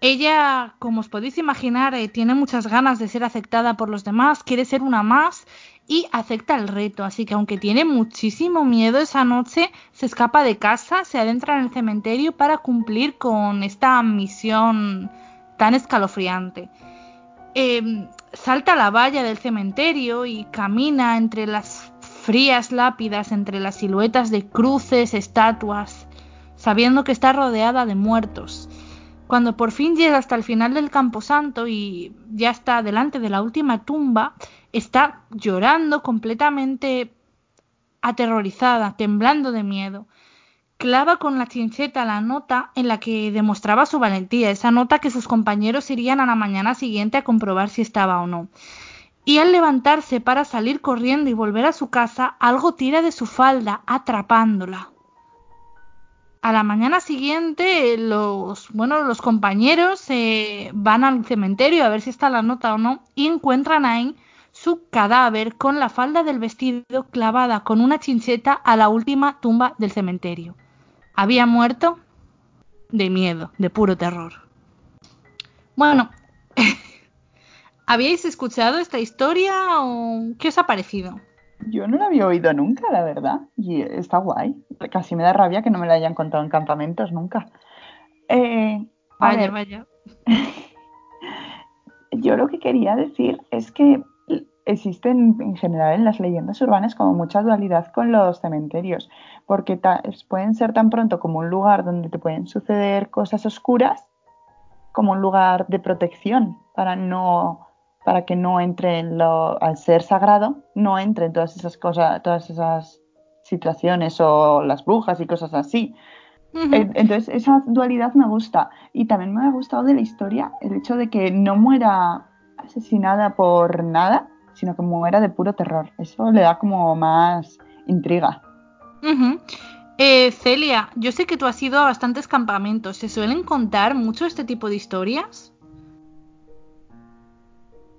Speaker 2: Ella, como os podéis imaginar, eh, tiene muchas ganas de ser aceptada por los demás, quiere ser una más y acepta el reto. Así que aunque tiene muchísimo miedo esa noche, se escapa de casa, se adentra en el cementerio para cumplir con esta misión tan escalofriante. Em, salta a la valla del cementerio y camina entre las frías lápidas, entre las siluetas de cruces, estatuas, sabiendo que está rodeada de muertos. Cuando por fin llega hasta el final del camposanto y ya está delante de la última tumba, está llorando completamente aterrorizada, temblando de miedo. Clava con la chincheta la nota en la que demostraba su valentía, esa nota que sus compañeros irían a la mañana siguiente a comprobar si estaba o no. Y al levantarse para salir corriendo y volver a su casa, algo tira de su falda, atrapándola. A la mañana siguiente, los, bueno, los compañeros van al cementerio a ver si está la nota o no y encuentran ahí su cadáver con la falda del vestido clavada con una chincheta a la última tumba del cementerio. Había muerto de miedo, de puro terror. Bueno, ¿habíais escuchado esta historia o qué os ha parecido?
Speaker 3: Yo no la había oído nunca, la verdad, y está guay. Casi me da rabia que no me la hayan contado en campamentos nunca. Eh,
Speaker 2: vaya, vaya.
Speaker 3: Yo lo que quería decir es que existen en general en las leyendas urbanas como mucha dualidad con los cementerios, porque pueden ser tan pronto como un lugar donde te pueden suceder cosas oscuras, como un lugar de protección para no para que no entre lo, al ser sagrado, no entren todas esas cosas, todas esas situaciones o las brujas y cosas así. Entonces, esa dualidad me gusta. Y también me ha gustado de la historia el hecho de que no muera asesinada por nada, sino que muera de puro terror. Eso le da como más intriga.
Speaker 2: Eh, Celia, yo sé que tú has ido a bastantes campamentos. ¿Se suelen contar mucho este tipo de historias?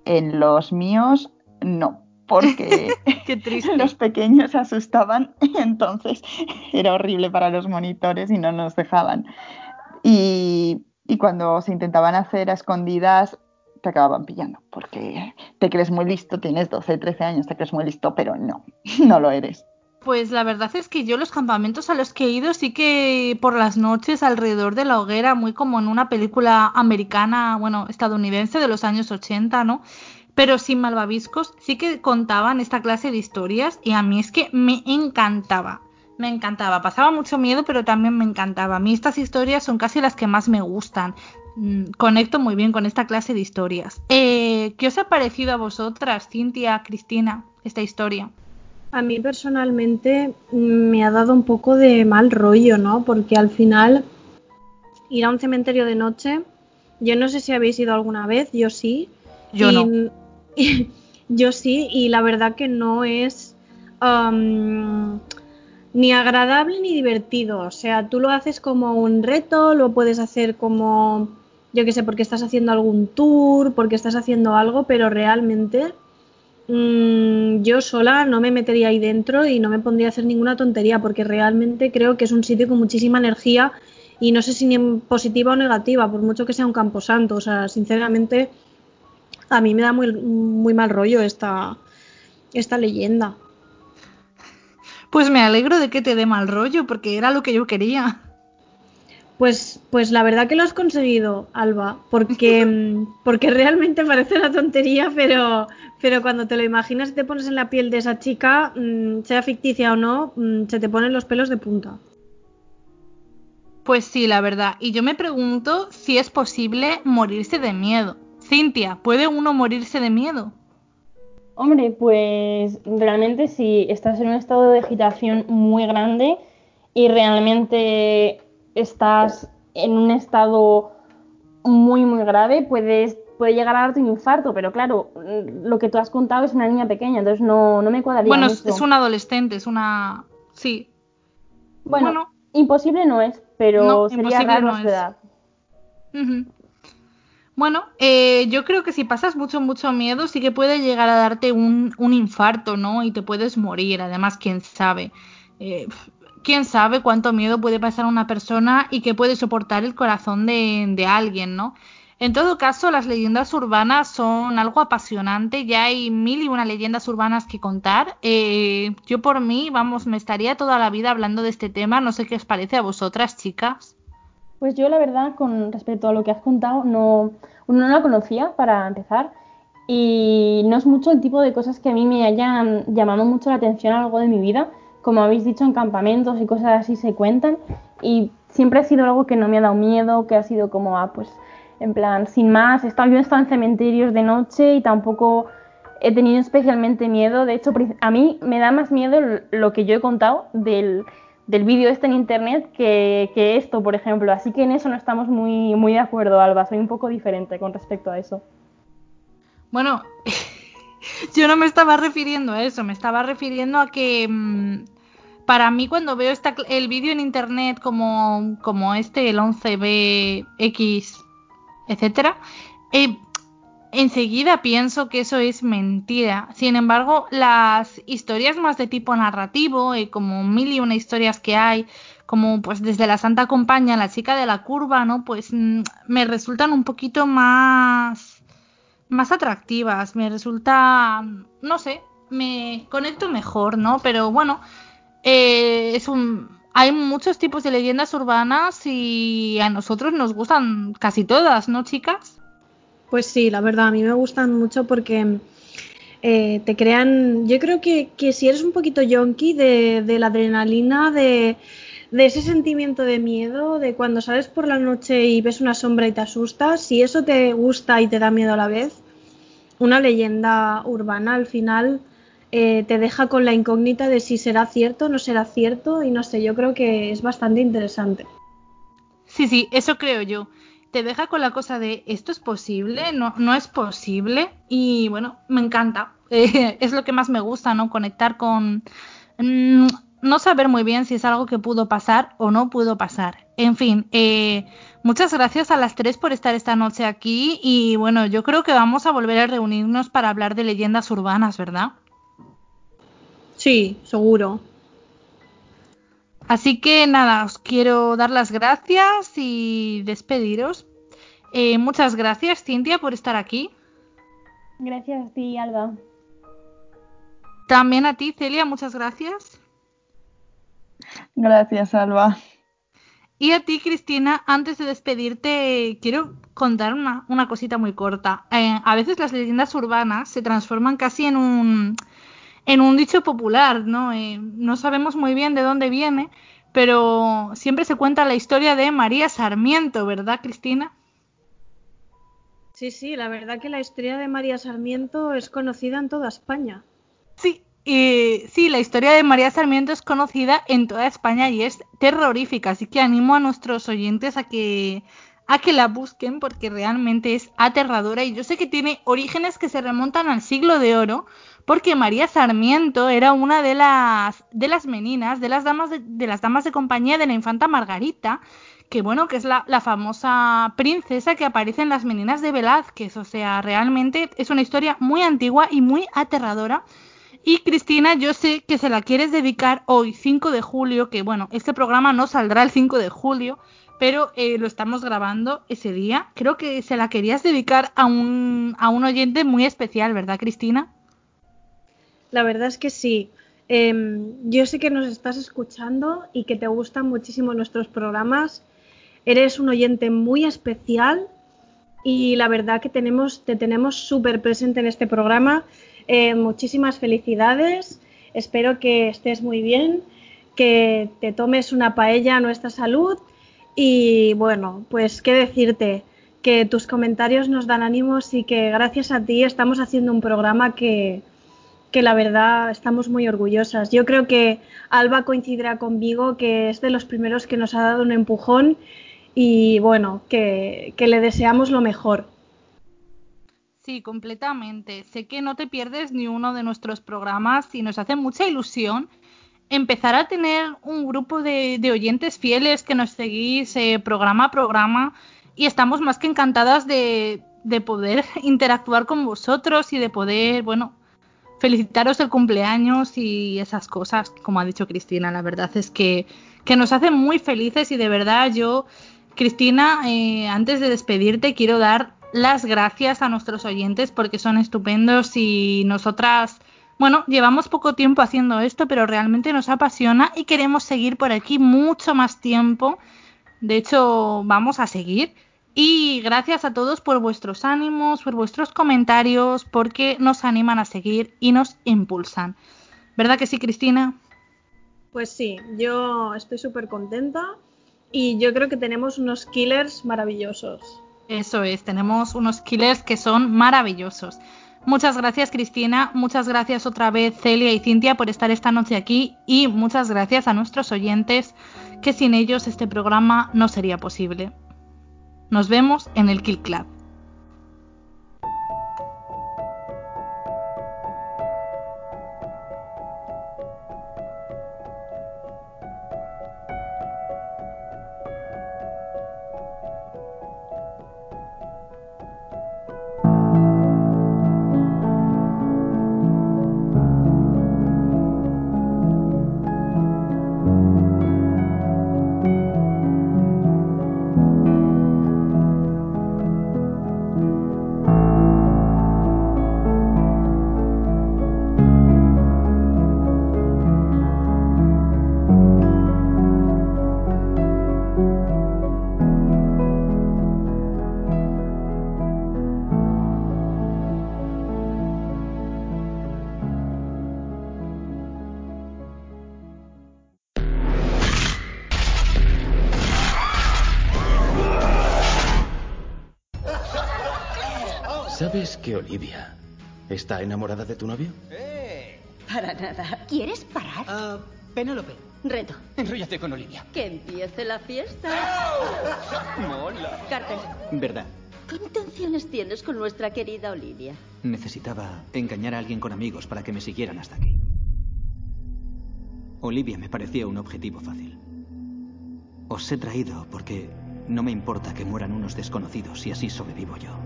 Speaker 3: En los míos, no, porque los pequeños se asustaban y entonces era horrible para los monitores y no nos dejaban. Y, y cuando se intentaban hacer a escondidas, te acababan pillando, porque te crees muy listo, tienes 12, 13 años, te crees muy listo, pero no, no lo eres.
Speaker 2: Pues la verdad es que yo los campamentos a los que he ido sí que por las noches alrededor de la hoguera, muy como en una película americana, bueno, estadounidense de los años 80, ¿no? Pero sin malvaviscos, sí que contaban esta clase de historias y a mí es que me encantaba. Me encantaba, pasaba mucho miedo, pero también me encantaba. A mí estas historias son casi las que más me gustan. Mm, conecto muy bien con esta clase de historias. Eh, ¿Qué os ha parecido a vosotras, Cintia, Cristina, esta historia?
Speaker 5: A mí personalmente me ha dado un poco de mal rollo, ¿no? Porque al final ir a un cementerio de noche, yo no sé si habéis ido alguna vez, yo sí.
Speaker 2: Yo no.
Speaker 5: yo sí, y la verdad que no es ni agradable ni divertido. O sea, tú lo haces como un reto, lo puedes hacer como yo qué sé, porque estás haciendo algún tour, porque estás haciendo algo, pero realmente mm, yo sola no me metería ahí dentro y no me pondría a hacer ninguna tontería, porque realmente creo que es un sitio con muchísima energía y no sé si ni positiva o negativa, por mucho que sea un camposanto. O sea, sinceramente, a mí me da muy, muy mal rollo esta, esta leyenda.
Speaker 2: Pues me alegro de que te dé mal rollo, porque era lo que yo quería.
Speaker 5: Pues, pues la verdad que lo has conseguido, Alba, porque, porque realmente parece una tontería, pero, pero cuando te lo imaginas y te pones en la piel de esa chica, mm, sea ficticia o no, mm, se te ponen los pelos de punta.
Speaker 2: Pues sí, la verdad. Y yo me pregunto si es posible morirse de miedo. Cintia, ¿puede uno morirse de miedo?
Speaker 4: Hombre, pues realmente si estás en un estado de agitación muy grande y realmente estás en un estado muy muy grave, puedes puede llegar a darte un infarto, pero claro, lo que tú has contado es una niña pequeña, entonces no, no me cuadraría
Speaker 2: Bueno,
Speaker 4: mucho.
Speaker 2: es un adolescente, es una sí.
Speaker 4: Bueno,
Speaker 2: bueno.
Speaker 4: imposible no es, pero
Speaker 2: No,
Speaker 4: sería
Speaker 2: imposible
Speaker 4: raro
Speaker 2: no
Speaker 4: su
Speaker 2: es.
Speaker 4: edad.
Speaker 2: Bueno, eh, yo creo que si pasas mucho, mucho miedo, sí que puede llegar a darte un, un infarto, ¿no? Y te puedes morir. Además, quién sabe. Eh, quién sabe cuánto miedo puede pasar una persona y que puede soportar el corazón de, alguien, ¿no? En todo caso, las leyendas urbanas son algo apasionante. Ya hay mil y una leyendas urbanas que contar. Eh, yo por mí, vamos, me estaría toda la vida hablando de este tema. No sé qué os parece a vosotras, chicas.
Speaker 4: Pues yo la verdad, con respecto a lo que has contado, no, no la conocía para empezar y no es mucho el tipo de cosas que a mí me hayan llamado mucho la atención a lo de mi vida. Como habéis dicho, en campamentos y cosas así se cuentan y siempre ha sido algo que no me ha dado miedo, que ha sido como, ah, pues, en plan, sin más. He estado, yo he estado en cementerios de noche y tampoco he tenido especialmente miedo. De hecho, a mí me da más miedo lo que yo he contado del, del vídeo este en internet que, que esto, por ejemplo. Así que en eso no estamos muy, muy de acuerdo, Alba. Soy un poco diferente con respecto a eso.
Speaker 2: Bueno, yo no me estaba refiriendo a eso, me estaba refiriendo a que mm, para mí cuando veo esta, el vídeo en internet como, como este, el 11BX, etcétera, eh, enseguida pienso que eso es mentira. Sin embargo, las historias más de tipo narrativo, eh, como mil y una historias que hay, como pues desde la Santa Compañía, la chica de la curva, ¿no? Pues mm, me resultan un poquito más más atractivas, me resulta, no sé, me conecto mejor, ¿no? Pero bueno, eh, es un, hay muchos tipos de leyendas urbanas y a nosotros nos gustan casi todas, ¿no, chicas?
Speaker 5: Pues sí, la verdad, a mí me gustan mucho porque eh, te crean. Yo creo que, que si eres un poquito yonki de, de la adrenalina, de, de ese sentimiento de miedo, de cuando sales por la noche y ves una sombra y te asustas, si eso te gusta y te da miedo a la vez, una leyenda urbana al final eh, te deja con la incógnita de si será cierto no será cierto y no sé, yo creo que es bastante interesante.
Speaker 2: Sí, sí, eso creo yo. Te deja con la cosa de esto es posible, no, no es posible y bueno, me encanta. Eh, es lo que más me gusta, ¿no? Conectar con... mm, no saber muy bien si es algo que pudo pasar o no pudo pasar. En fin, eh, muchas gracias a las tres por estar esta noche aquí y bueno, yo creo que vamos a volver a reunirnos para hablar de leyendas urbanas, ¿verdad?
Speaker 5: Sí, seguro.
Speaker 2: Así que nada, os quiero dar las gracias y despediros. Eh, muchas gracias, Cintia, por estar aquí.
Speaker 4: Gracias a ti, Alba.
Speaker 2: También a ti, Celia, muchas gracias.
Speaker 3: Gracias, Alba.
Speaker 2: Y a ti, Cristina, antes de despedirte, quiero contar una, una cosita muy corta. Eh, a veces las leyendas urbanas se transforman casi en un, en un dicho popular, ¿no? Eh, no sabemos muy bien de dónde viene, pero siempre se cuenta la historia de María Sarmiento, ¿verdad, Cristina?
Speaker 5: Sí, sí, la verdad que la historia de María Sarmiento es conocida en toda España.
Speaker 2: Sí, eh, sí, la historia de María Sarmiento es conocida en toda España y es terrorífica, así que animo a nuestros oyentes a que a que la busquen porque realmente es aterradora y yo sé que tiene orígenes que se remontan al siglo de oro porque María Sarmiento era una de las de las meninas, de las damas de, de las damas de compañía de la infanta Margarita, que bueno, que es la, la famosa princesa que aparece en las meninas de Velázquez, o sea, realmente es una historia muy antigua y muy aterradora. Y Cristina, yo sé que se la quieres dedicar hoy, 5 de julio, que bueno, este programa no saldrá el 5 de julio, pero eh, lo estamos grabando ese día. Creo que se la querías dedicar a un, a un oyente muy especial, ¿verdad, Cristina?
Speaker 5: La verdad es que sí. Em, yo sé que nos estás escuchando y que te gustan muchísimo nuestros programas. Eres un oyente muy especial y la verdad que tenemos, te tenemos súper presente en este programa. Eh, muchísimas felicidades. Espero que estés muy bien, que te tomes una paella a nuestra salud y bueno, pues qué decirte, que tus comentarios nos dan ánimos y que gracias a ti estamos haciendo un programa que, que la verdad estamos muy orgullosas. Yo creo que Alba coincidirá conmigo que es de los primeros que nos ha dado un empujón y bueno, que, que le deseamos lo mejor.
Speaker 2: Sí, completamente. Sé que no te pierdes ni uno de nuestros programas y nos hace mucha ilusión empezar a tener un grupo de, oyentes fieles que nos seguís eh, programa a programa y estamos más que encantadas de, de poder interactuar con vosotros y de poder, bueno, felicitaros el cumpleaños y esas cosas, como ha dicho Cristina, la verdad es que, que nos hacen muy felices y de verdad yo, Cristina, eh, antes de despedirte, quiero dar las gracias a nuestros oyentes porque son estupendos y nosotras, bueno, llevamos poco tiempo haciendo esto, pero realmente nos apasiona y queremos seguir por aquí mucho más tiempo. De hecho, vamos a seguir. Y gracias a todos por vuestros ánimos, por vuestros comentarios, porque nos animan a seguir y nos impulsan. ¿Verdad que sí, Cristina?
Speaker 5: Pues sí, yo estoy súper contenta y yo creo que tenemos unos killers maravillosos.
Speaker 2: Eso es, tenemos unos killers que son maravillosos. Muchas gracias Cristina, muchas gracias otra vez Celia y Cintia por estar esta noche aquí y muchas gracias a nuestros oyentes que sin ellos este programa no sería posible. Nos vemos en el Kill Club.
Speaker 1: ¿Sabes que Olivia está enamorada de tu novio?
Speaker 6: Para nada. ¿Quieres parar?
Speaker 7: Ah, Penélope,
Speaker 6: Reto.
Speaker 7: enróllate con Olivia.
Speaker 6: Que empiece la fiesta.
Speaker 7: Mola.
Speaker 6: Carter,
Speaker 7: ¿Verdad?
Speaker 6: ¿qué intenciones tienes con nuestra querida Olivia?
Speaker 7: Necesitaba engañar a alguien con amigos para que me siguieran hasta aquí. Olivia me parecía un objetivo fácil. Os he traído porque no me importa que mueran unos desconocidos y así sobrevivo yo.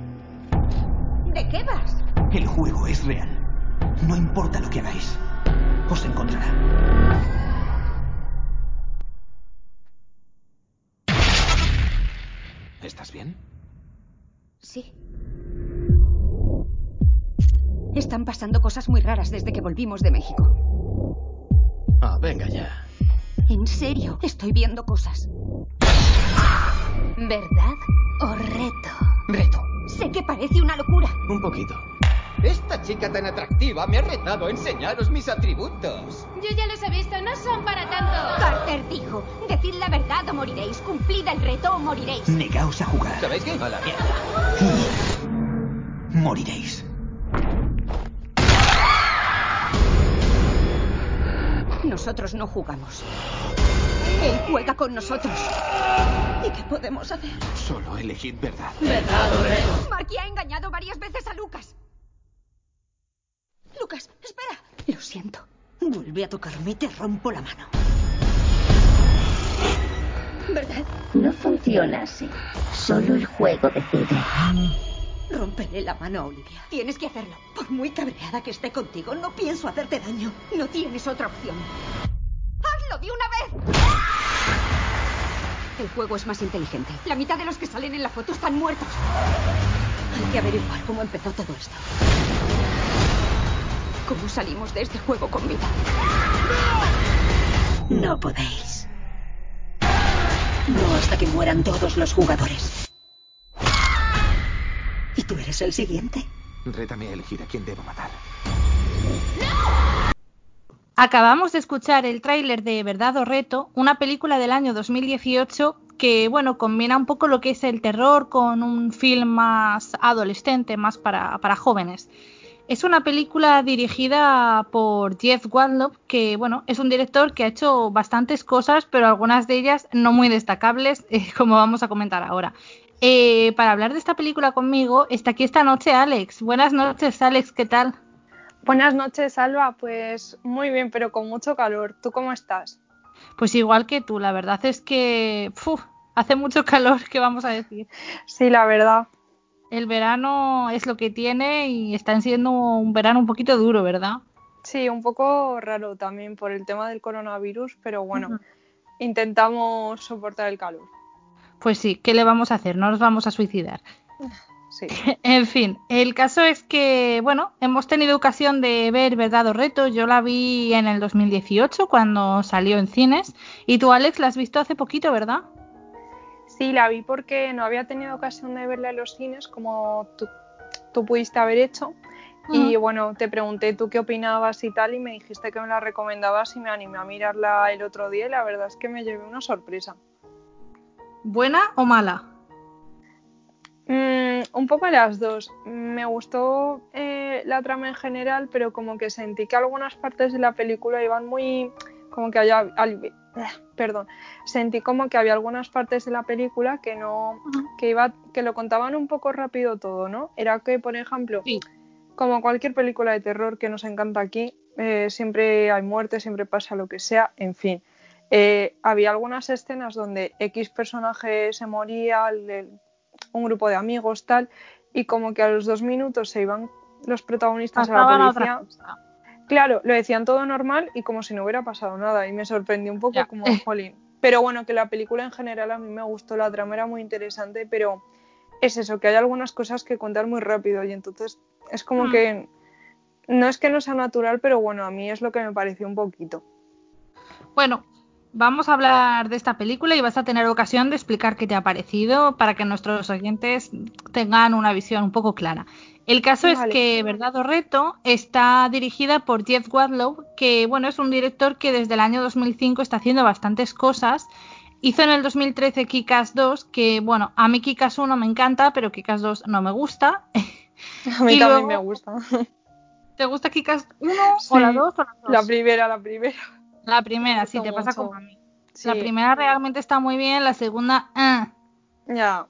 Speaker 6: ¿De qué vas?
Speaker 7: El juego es real. No importa lo que hagáis. Os encontrará.
Speaker 1: ¿Estás bien?
Speaker 8: Sí. Están pasando cosas muy raras desde que volvimos de México.
Speaker 1: Ah, venga ya.
Speaker 8: En serio, estoy viendo cosas. ¿Verdad o reto?
Speaker 7: Reto.
Speaker 8: Sé que parece una locura.
Speaker 1: Un poquito.
Speaker 9: Esta chica tan atractiva me ha retado a enseñaros mis atributos.
Speaker 10: Yo ya los he visto, no son para tanto.
Speaker 8: Carter dijo, decid la verdad o moriréis. Cumplid el reto o moriréis.
Speaker 7: Negaos a jugar.
Speaker 9: ¿Sabéis qué?
Speaker 1: A la mierda.
Speaker 7: Moriréis.
Speaker 8: Nosotros no jugamos. Él juega con nosotros. ¿Y qué podemos hacer?
Speaker 1: Solo elegid verdad.
Speaker 8: Marky ha engañado varias veces a Lucas. Lucas, espera. Lo siento. Vuelve a tocarme y te rompo la mano. ¿Verdad?
Speaker 6: No funciona así. Solo el juego decide.
Speaker 8: Rómpele la mano a Olivia. Tienes que hacerlo. Por muy cabreada que esté contigo, no pienso hacerte daño. No tienes otra opción. ¡Hazlo de una vez! El juego es más inteligente. La mitad de los que salen en la foto están muertos. Hay que averiguar cómo empezó todo esto. ¿Cómo salimos de este juego con vida?
Speaker 6: No podéis. No hasta que mueran todos los jugadores. ¿Y tú eres el siguiente?
Speaker 11: Rétame a elegir a quién debo matar.
Speaker 2: Acabamos de escuchar el tráiler de Verdad o Reto, una película del año 2018 que, bueno, combina un poco lo que es el terror con un film más adolescente, más para, para jóvenes. Es una película dirigida por Jeff Waldorf, que bueno, es un director que ha hecho bastantes cosas, pero algunas de ellas no muy destacables, eh, como vamos a comentar ahora. Eh, para hablar de esta película conmigo está aquí esta noche Alex. Buenas noches, Alex, ¿qué tal?
Speaker 12: Buenas noches, Alba. Pues muy bien, pero con mucho calor. ¿Tú cómo estás?
Speaker 2: Pues igual que tú, la verdad es que uf, hace mucho calor, ¿qué vamos a decir?
Speaker 12: Sí, la verdad.
Speaker 2: El verano es lo que tiene y está siendo un verano un poquito duro, ¿verdad?
Speaker 12: Sí, un poco raro también por el tema del coronavirus, pero bueno, uh -huh. intentamos soportar el calor.
Speaker 2: Pues sí, ¿qué le vamos a hacer? No nos vamos a suicidar.
Speaker 12: Sí.
Speaker 2: En fin, el caso es que, bueno, hemos tenido ocasión de ver Verdad o Reto. Yo la vi en el 2018 cuando salió en cines. Y tú, Alex, la has visto hace poquito, ¿verdad?
Speaker 12: Sí, la vi porque no había tenido ocasión de verla en los cines como tú, tú pudiste haber hecho. Uh -huh. Y bueno, te pregunté tú qué opinabas y tal y me dijiste que me la recomendabas y me animé a mirarla el otro día y la verdad es que me llevé una sorpresa.
Speaker 2: ¿Buena o mala?
Speaker 12: Mm, un poco las dos. Me gustó eh, la trama en general, pero como que sentí que algunas partes de la película iban muy. como que había. Al, eh, perdón. Sentí como que había algunas partes de la película que no. Que iba. que lo contaban un poco rápido todo, ¿no? Era que, por ejemplo,
Speaker 2: sí.
Speaker 12: como cualquier película de terror que nos encanta aquí, eh, siempre hay muerte, siempre pasa lo que sea, en fin. Eh, había algunas escenas donde X personaje se moría, el, un grupo de amigos, tal, y como que a los dos minutos se iban los protagonistas
Speaker 2: Pasaban
Speaker 12: a la policía. Claro, lo decían todo normal y como si no hubiera pasado nada, y me sorprendió un poco
Speaker 2: Ya.
Speaker 12: como, jolín. Pero bueno, que la película en general a mí me gustó, la trama era muy interesante, pero es eso, que hay algunas cosas que contar muy rápido, y entonces es como
Speaker 2: Mm.
Speaker 12: que no es que no sea natural, pero bueno, a mí es lo que me pareció un poquito.
Speaker 2: Bueno, vamos a hablar de esta película y vas a tener ocasión de explicar qué te ha parecido para que nuestros oyentes tengan una visión un poco clara. El caso es que Verdad o Reto está dirigida por Jeff Wadlow, que bueno, es un director que desde el año 2005 está haciendo bastantes cosas. Hizo en el 2013 Kikas 2, que bueno, a mí Kikas 1 me encanta, pero Kikas 2 no me gusta.
Speaker 12: A mí
Speaker 2: Y
Speaker 12: también
Speaker 2: luego-
Speaker 12: me gusta.
Speaker 2: ¿Te gusta Kikas 1 o la
Speaker 12: Sí,
Speaker 2: 2 o la 2?
Speaker 12: La primera, la primera.
Speaker 2: La primera,
Speaker 12: Me
Speaker 2: sí, te pasa como a mí.
Speaker 12: Sí,
Speaker 2: La primera realmente está muy bien, la segunda... ah.
Speaker 12: Ya.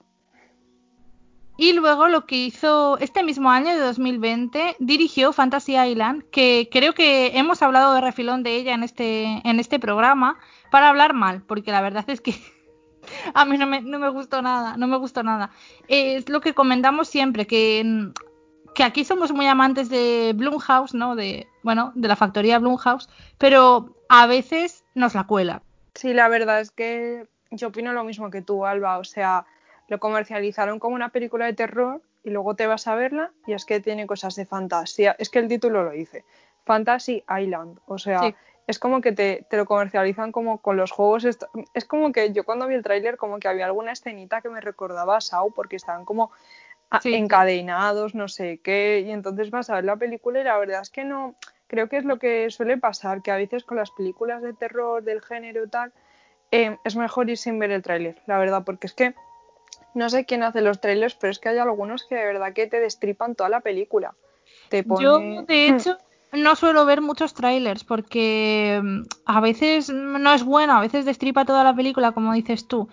Speaker 2: Y luego lo que hizo este mismo año de 2020, dirigió Fantasy Island, que creo que hemos hablado de refilón de ella en este, en este programa, para hablar mal, porque la verdad es que a mí no me, no me gustó nada, no me gustó nada. Es lo que comentamos siempre, que, que aquí somos muy amantes de Blumhouse, ¿no? De, bueno, de la factoría Blumhouse, pero a veces nos la cuela.
Speaker 12: Sí, la verdad es que yo opino lo mismo que tú, Alba. O sea, lo comercializaron como una película de terror y luego te vas a verla y es que tiene cosas de fantasía. Es que el título lo dice. Fantasy Island. O sea,
Speaker 2: Sí.
Speaker 12: es como que te, te lo comercializan como con los juegos. Es como que yo cuando vi el tráiler como que había alguna escenita que me recordaba a Saw porque estaban como
Speaker 2: Sí, sí.
Speaker 12: encadenados, no sé qué. Y entonces vas a ver la película y la verdad es que no... Creo que es lo que suele pasar, que a veces con las películas de terror, del género tal, eh, es mejor ir sin ver el tráiler, la verdad, porque es que no sé quién hace los trailers, pero es que hay algunos que de verdad que te destripan toda la película. Te pone...
Speaker 2: Yo, de hecho, no suelo ver muchos trailers porque mm, a veces no es bueno, a veces destripa toda la película, como dices tú.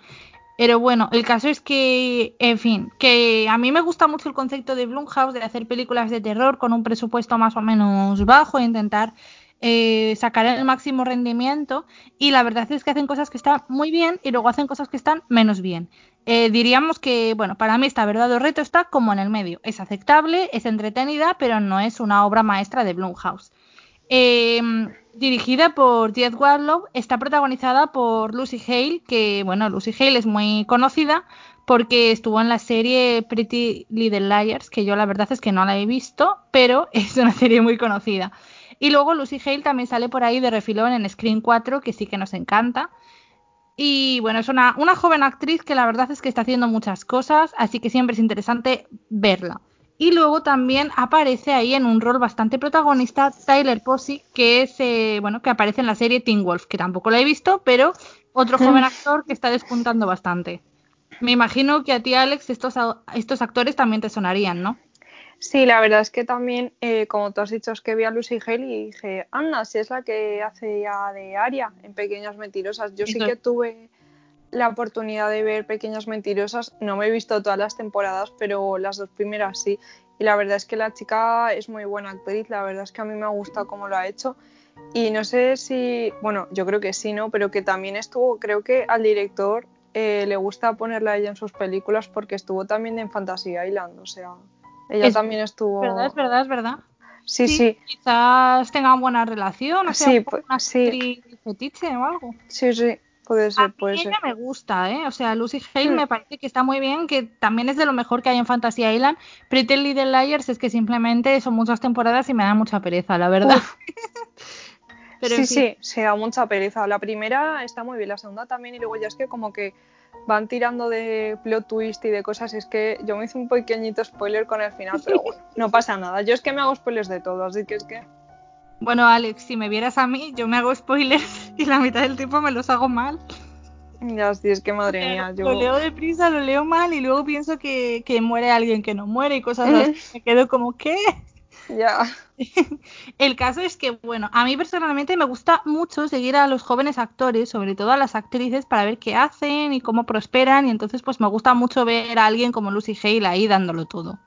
Speaker 2: Pero bueno, el caso es que, en fin, que a mí me gusta mucho el concepto de Blumhouse de hacer películas de terror con un presupuesto más o menos bajo e intentar eh, sacar el máximo rendimiento. Y la verdad es que hacen cosas que están muy bien y luego hacen cosas que están menos bien. Eh, diríamos que, bueno, para mí esta verdad o reto está como en el medio. Es aceptable, es entretenida, pero no es una obra maestra de Blumhouse. Eh, Dirigida por Jet Warlow, está protagonizada por Lucy Hale, que bueno, Lucy Hale es muy conocida porque estuvo en la serie Pretty Little Liars, que yo la verdad es que no la he visto, pero es una serie muy conocida. Y luego Lucy Hale también sale por ahí de refilón en Screen 4, que sí que nos encanta. Y bueno, es una, una joven actriz que la verdad es que está haciendo muchas cosas, así que siempre es interesante verla. Y luego también aparece ahí en un rol bastante protagonista Tyler Posey, que es eh, bueno, que aparece en la serie Teen Wolf, que tampoco la he visto, pero otro joven actor que está despuntando bastante. Me imagino que a ti, Alex, estos, estos actores también te sonarían, ¿no?
Speaker 12: Sí, la verdad es que también, eh, como tú has dicho, es que vi a Lucy Hale y dije, Anna, si es la que hace ya de Aria en Pequeñas Mentirosas. Yo sí que tuve la oportunidad de ver Pequeñas Mentirosas, no me he visto todas las temporadas, pero las dos primeras sí. Y la verdad es que la chica es muy buena actriz, la verdad es que a mí me ha gustado cómo lo ha hecho. Y no sé si, bueno, yo creo que sí, ¿no? Pero que también estuvo, creo que al director eh, le gusta ponerla a ella en sus películas porque estuvo también en Fantasy Island, o sea, ella también estuvo.
Speaker 2: Es verdad, es verdad, es verdad.
Speaker 12: Sí, sí.
Speaker 2: Quizás tengan buena relación, o sea,
Speaker 12: sí,
Speaker 2: una
Speaker 12: sí.
Speaker 2: fetiche o algo.
Speaker 12: Sí, sí. Puede ser,
Speaker 2: a
Speaker 12: puede
Speaker 2: mí
Speaker 12: ser.
Speaker 2: me gusta, ¿eh? O sea, Lucy Hale me parece que está muy bien, que también es de lo mejor que hay en Fantasy Island. Pretty Little Liars es que simplemente son muchas temporadas y me da mucha pereza, la verdad. Pero
Speaker 12: sí,
Speaker 2: en fin.
Speaker 12: sí, se da mucha pereza. La primera está muy bien, la segunda también, y luego ya es que como que van tirando de plot twist y de cosas. Es que yo me hice un pequeñito spoiler con el final, pero bueno, no pasa nada. Yo es que me hago spoilers de todo, así que es que.
Speaker 2: Bueno, Alex, si me vieras a mí, yo me hago spoilers y la mitad del tiempo me los hago mal.
Speaker 12: Ya, sí, es que madre mía, yo.
Speaker 2: Lo leo deprisa, lo leo mal y luego pienso que, que muere alguien que no muere y cosas así. Me quedo como, ¿qué?
Speaker 12: Ya.
Speaker 2: El caso es que, bueno, a mí personalmente me gusta mucho seguir a los jóvenes actores, sobre todo a las actrices, para ver qué hacen y cómo prosperan. Y entonces, pues me gusta mucho ver a alguien como Lucy Hale ahí dándolo todo.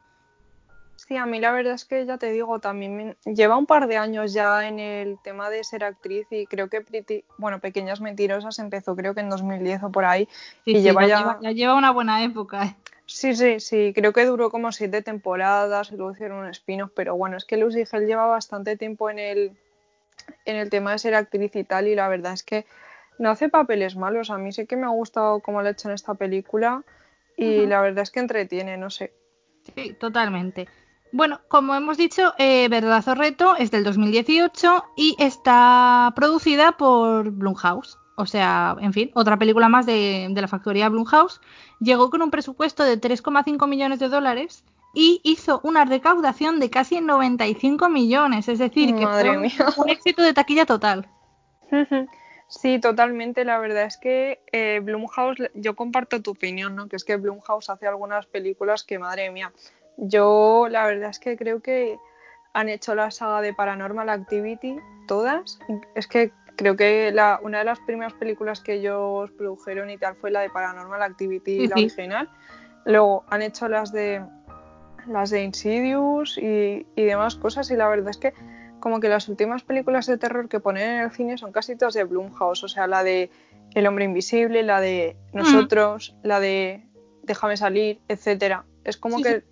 Speaker 12: Sí, a mí la verdad es que ya te digo, también me- lleva un par de años ya en el tema de ser actriz y creo que Pretty, bueno, Pequeñas Mentirosas empezó creo que en 2010 o por ahí
Speaker 2: Sí,
Speaker 12: y
Speaker 2: sí,
Speaker 12: lleva
Speaker 2: ya,
Speaker 12: ya...
Speaker 2: lleva, ya lleva una buena época. ¿eh?
Speaker 12: Sí, sí, sí, creo que duró como siete temporadas y luego hicieron un spin-off, pero bueno, es que Lucy Hale lleva bastante tiempo en el, en el tema de ser actriz y tal y la verdad es que no hace papeles malos, a mí sí que me ha gustado cómo lo ha hecho en esta película y la verdad es que entretiene, no sé.
Speaker 2: Sí, totalmente. Bueno, como hemos dicho, eh, Verdad o Reto es del 2018 y está producida por Blumhouse. O sea, en fin, otra película más de, de la factoría Blumhouse. Llegó con un presupuesto de 3,5 millones de dólares y hizo una recaudación de casi 95 millones. Es decir, que fue
Speaker 12: mía.
Speaker 2: un éxito de taquilla total.
Speaker 12: Sí, totalmente. La verdad es que eh, Blumhouse, yo comparto tu opinión, ¿no? Que es que Blumhouse hace algunas películas que, madre mía, yo la verdad es que creo que han hecho la saga de Paranormal Activity, todas. Es que creo que la, una de las primeras películas que ellos produjeron y tal fue la de Paranormal Activity,
Speaker 2: Sí,
Speaker 12: la original. Luego han hecho las de las de Insidious y, y demás cosas y la verdad es que como que las últimas películas de terror que ponen en el cine son casi todas de Blumhouse, o sea, la de El hombre invisible, la de Nosotros, la de Déjame salir, etcétera. Es como
Speaker 2: Sí,
Speaker 12: que
Speaker 2: sí.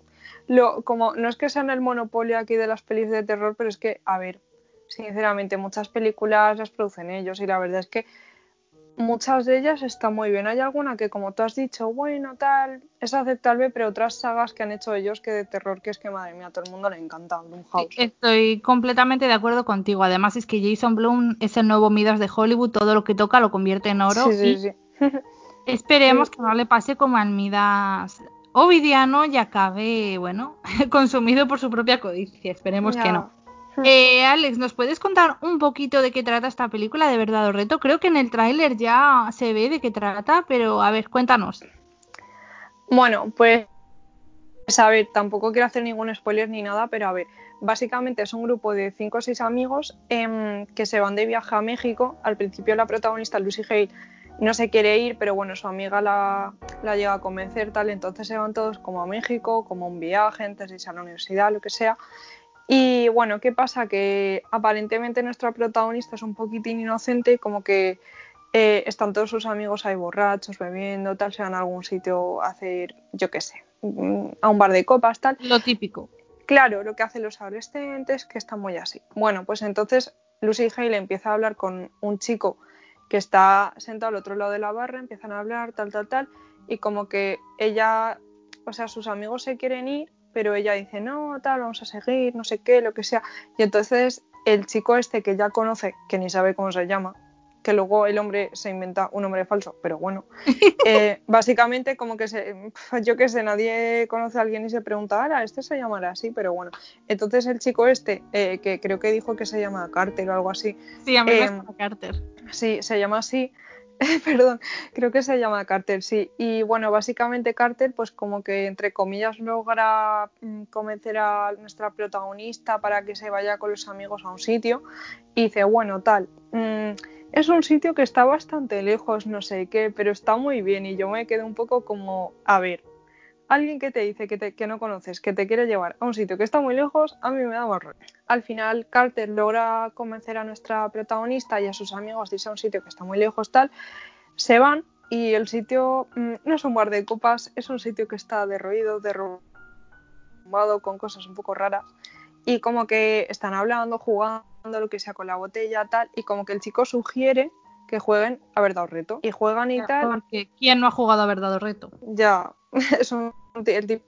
Speaker 12: Lo como no es que sean el monopolio aquí de las pelis de terror, pero es que a ver, sinceramente muchas películas las producen ellos y la verdad es que muchas de ellas están muy bien. Hay alguna que, como tú has dicho, bueno, tal, es aceptable, pero otras sagas que han hecho ellos que de terror, que es que, madre mía, a todo el mundo le encanta Blumhouse.
Speaker 2: Estoy completamente de acuerdo contigo. Además es que Jason Blum es el nuevo Midas de Hollywood. Todo lo que toca lo convierte en oro.
Speaker 12: Sí, sí,
Speaker 2: y
Speaker 12: sí.
Speaker 2: Esperemos que no le pase como al Midas Ovidiano y acabe, bueno, consumido por su propia codicia. Esperemos que no. Eh, Alex, ¿nos puedes contar un poquito de qué trata esta película de verdad o reto? Creo que en el tráiler ya se ve de qué trata, pero a ver, cuéntanos.
Speaker 12: Bueno, pues a ver, tampoco quiero hacer ningún spoiler ni nada, pero a ver, básicamente es un grupo de 5 o 6 amigos em, que se van de viaje a México. Al principio la protagonista Lucy Hale no se quiere ir, pero bueno, su amiga la, la llega a convencer tal, entonces se van todos como a México, como un viaje, antes de a la universidad, lo que sea. Y bueno, ¿qué pasa? Que aparentemente nuestra protagonista es un poquitín inocente y como que eh, están todos sus amigos ahí borrachos, bebiendo, tal, se van a algún sitio a hacer, yo qué sé, mm, a un bar de copas, tal.
Speaker 2: Lo típico.
Speaker 12: Claro, lo que hacen los adolescentes, que están muy así. Bueno, pues entonces Lucy Hale empieza a hablar con un chico que está sentado al otro lado de la barra, empiezan a hablar, tal, tal, tal, y como que ella, o sea, sus amigos se quieren ir, pero ella dice, no, tal, vamos a seguir, no sé qué, lo que sea. Y entonces el chico este que ya conoce, que ni sabe cómo se llama, que luego el hombre se inventa un nombre falso, pero bueno, eh, básicamente como que se, yo qué sé, nadie conoce a alguien y se pregunta, ahora, este se llamará así, pero bueno, entonces el chico este, eh, que creo que dijo que se llama Carter o algo así.
Speaker 2: Sí, a mí me
Speaker 12: eh,
Speaker 2: llama Carter.
Speaker 12: Sí, se llama así. Perdón, creo que se llama Carter, sí. Y bueno, básicamente Carter, pues como que entre comillas logra mm, convencer a nuestra protagonista para que se vaya con los amigos a un sitio. Y dice, bueno, tal, mm, es un sitio que está bastante lejos, no sé qué, pero está muy bien. Y yo me quedé un poco como, a ver, alguien que te dice que, te- que no conoces, que te quiere llevar a un sitio que está muy lejos, a mí me da más rollo. Al final, Carter logra convencer a nuestra protagonista y a sus amigos de irse a un sitio que está muy lejos, tal. Se van y el sitio mm, no es un bar de copas, es un sitio que está derruido, derrumbado, con cosas un poco raras. Y como que están hablando, jugando, lo que sea con la botella, tal. Y como que el chico sugiere que jueguen a verdad o reto. Y juegan y tal.
Speaker 2: Porque ¿quién no ha jugado a verdad o reto?
Speaker 12: Ya, es un, el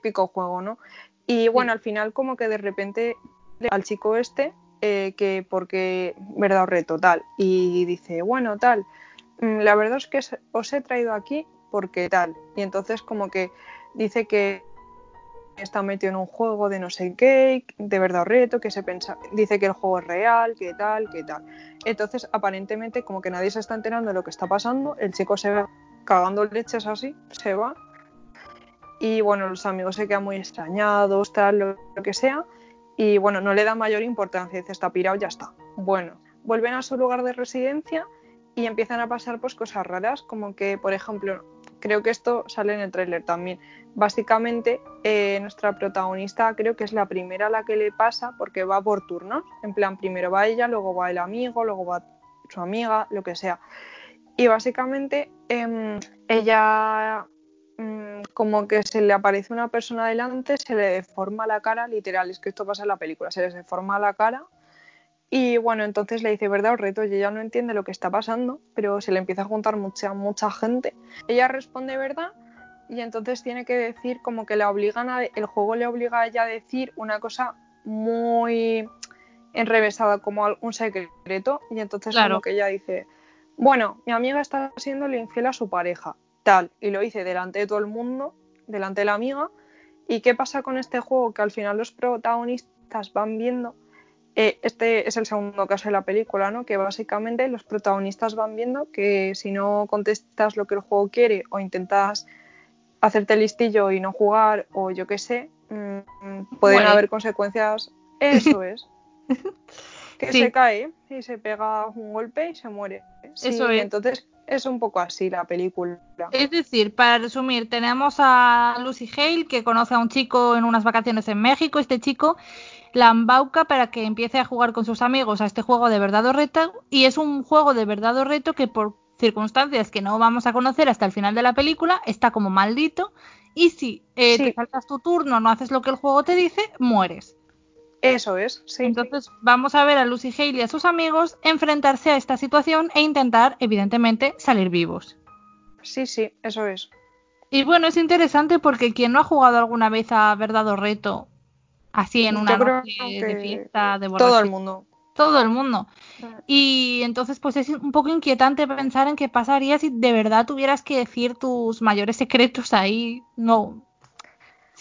Speaker 12: típico juego, ¿no? Y bueno, al final como que de repente al chico este, eh, que porque verdad o reto, tal, y dice, bueno, tal, mm, la verdad es que os- os he traído aquí porque tal. Y entonces como que dice que está metido en un juego de no sé qué, de verdad o reto, que se pensa, dice que el juego es real, que tal, que tal. Entonces, aparentemente, como que nadie se está enterando de lo que está pasando, el chico se va cagando leches así, se va. Y bueno, los amigos se quedan muy extrañados, tal, lo, que sea. Y bueno, no le da mayor importancia, dice, está pirado, ya está. Bueno, vuelven a su lugar de residencia y empiezan a pasar pues cosas raras, como que, por ejemplo, creo que esto sale en el tráiler también. Básicamente, eh, nuestra protagonista creo que es la primera a la que le pasa porque va por turnos. En plan, primero va ella, luego va el amigo, luego va su amiga, lo que sea. Y básicamente em, ella mm, como que se le aparece una persona delante, se le deforma la cara, literal, es que esto pasa en la película, se les deforma la cara y bueno, entonces le dice, ¿verdad o reto? Y ella no entiende lo que está pasando, pero se le empieza a juntar mucha, mucha gente. Ella responde verdad y entonces tiene que decir como que la obligan a, el juego le obliga a ella a decir una cosa muy enrevesada, como un secreto. Y entonces
Speaker 2: Claro.
Speaker 12: como que ella dice, bueno, mi amiga está siendo infiel a su pareja, tal. Y lo dice delante de todo el mundo, delante de la amiga. ¿Y qué pasa con este juego? Que al final los protagonistas van viendo eh, este es el segundo caso de la película, ¿no? Que básicamente los protagonistas van viendo que si no contestas lo que el juego quiere o intentas hacerte listillo y no jugar o yo qué sé, mm, pueden haber consecuencias. Eso es. que
Speaker 2: Sí.
Speaker 12: se cae y se pega un golpe y se muere. Sí,
Speaker 2: Eso es.
Speaker 12: entonces es un poco así la película.
Speaker 2: Es decir, para resumir, tenemos a Lucy Hale que conoce a un chico en unas vacaciones en México. Este chico la embauca para que empiece a jugar con sus amigos a este juego de verdad o reto. Y es un juego de verdad o reto que por circunstancias que no vamos a conocer hasta el final de la película está como maldito. Y si eh,
Speaker 12: Sí.
Speaker 2: te saltas tu turno, no haces lo que el juego te dice, mueres.
Speaker 12: Eso es, sí.
Speaker 2: Entonces vamos a ver a Lucy Hale y a sus amigos enfrentarse a esta situación e intentar, evidentemente, salir vivos.
Speaker 12: Sí, sí, eso es.
Speaker 2: Y bueno, es interesante porque quien no ha jugado alguna vez a Verdad o Reto, así en una noche de fiesta, de
Speaker 12: todo
Speaker 2: borrachera,
Speaker 12: el mundo.
Speaker 2: todo el mundo. Y entonces pues es un poco inquietante pensar en qué pasaría si de verdad tuvieras que decir tus mayores secretos ahí, no.